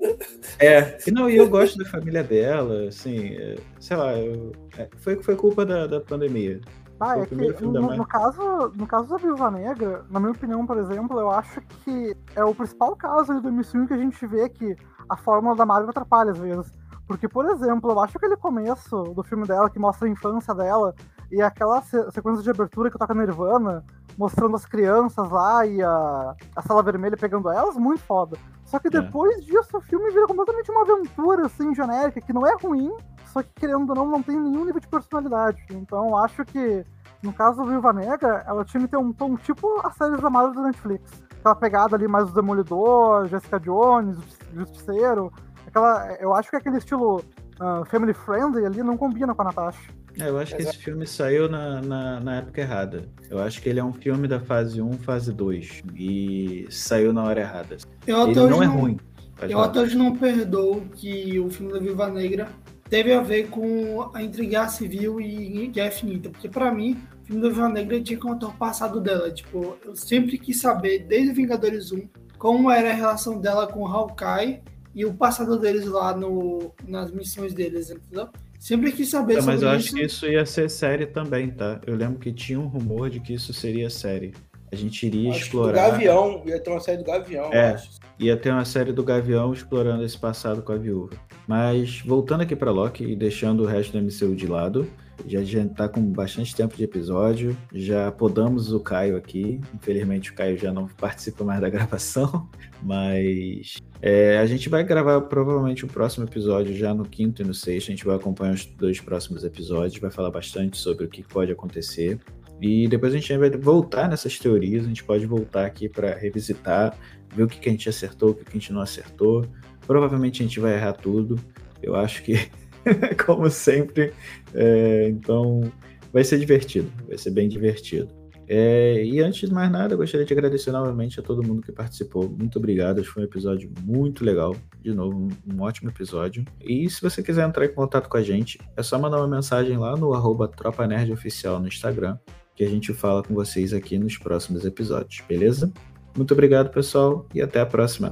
A: É, e não, e eu gosto da família dela, assim, é, sei lá, eu- é, foi, foi culpa da, da pandemia.
E: Ah,
A: Foi
E: é que no, no caso, no caso da Viúva Negra, na minha opinião, por exemplo, eu acho que é o principal caso do MCU que a gente vê que a fórmula da Marvel atrapalha às vezes. Porque, por exemplo, eu acho que aquele começo do filme dela, que mostra a infância dela, e aquela se- sequência de abertura que toca Nirvana, mostrando as crianças lá e a, a sala vermelha pegando elas, muito foda. Só que
A: É.
E: depois disso, o filme vira completamente uma aventura, assim, genérica, que não é ruim, só que, querendo ou não, não tem nenhum nível de personalidade. Então, eu acho que, no caso do Viúva Negra, ela tinha que ter um tom tipo as séries da Marvel da Netflix. Aquela pegada ali mais do Demolidor, Jessica Jones, Justiceiro. Aquela, eu acho que aquele estilo ah, family friendly ali não combina com a Natasha.
A: É, eu acho que esse filme saiu na, na, na, época errada. Eu acho que ele é um filme da fase 1, fase 2. E saiu na hora errada.
F: Eu
A: ele não é ruim.
F: Eu até hoje não perdoo que o filme da Viva Negra teve a ver com a entre Guerra Civil e Guerra Infinita. Porque para mim, o filme da Viva Negra tinha que contar o passado dela. Tipo, eu sempre quis saber, desde Vingadores 1, como era a relação dela com o Hawkeye e o passado deles lá no, nas missões deles, entendeu? Sempre quis saber
A: tá,
F: sobre
A: Mas eu
F: isso.
A: acho que isso ia ser série também, tá? Eu lembro que tinha um rumor de que isso seria série. A gente iria
D: acho
A: explorar.
D: Que do Gavião, ia ter uma série do Gavião,
A: é, Ia ter uma série do Gavião explorando esse passado com a viúva. Mas voltando aqui para Loki e deixando o resto do MCU de lado, já a gente tá com bastante tempo de episódio, já podamos o Caio aqui. Infelizmente o Caio já não participa mais da gravação, mas é, a gente vai gravar provavelmente o próximo episódio já no quinto e no sexto. A gente vai acompanhar os dois próximos episódios, vai falar bastante sobre o que pode acontecer. E depois a gente vai voltar nessas teorias, a gente pode voltar aqui para revisitar, ver o que, que a gente acertou, o que, que a gente não acertou. Provavelmente a gente vai errar tudo. Eu acho que, como sempre. É, então, vai ser divertido, vai ser bem divertido. É, e antes de mais nada, eu gostaria de agradecer novamente a todo mundo que participou. Muito obrigado, foi um episódio muito legal. De novo, um, ótimo episódio. E se você quiser entrar em contato com a gente, é só mandar uma mensagem lá no arroba Tropa Nerd Oficial no Instagram, que a gente fala com vocês aqui nos próximos episódios, beleza? Muito obrigado, pessoal, e até a próxima.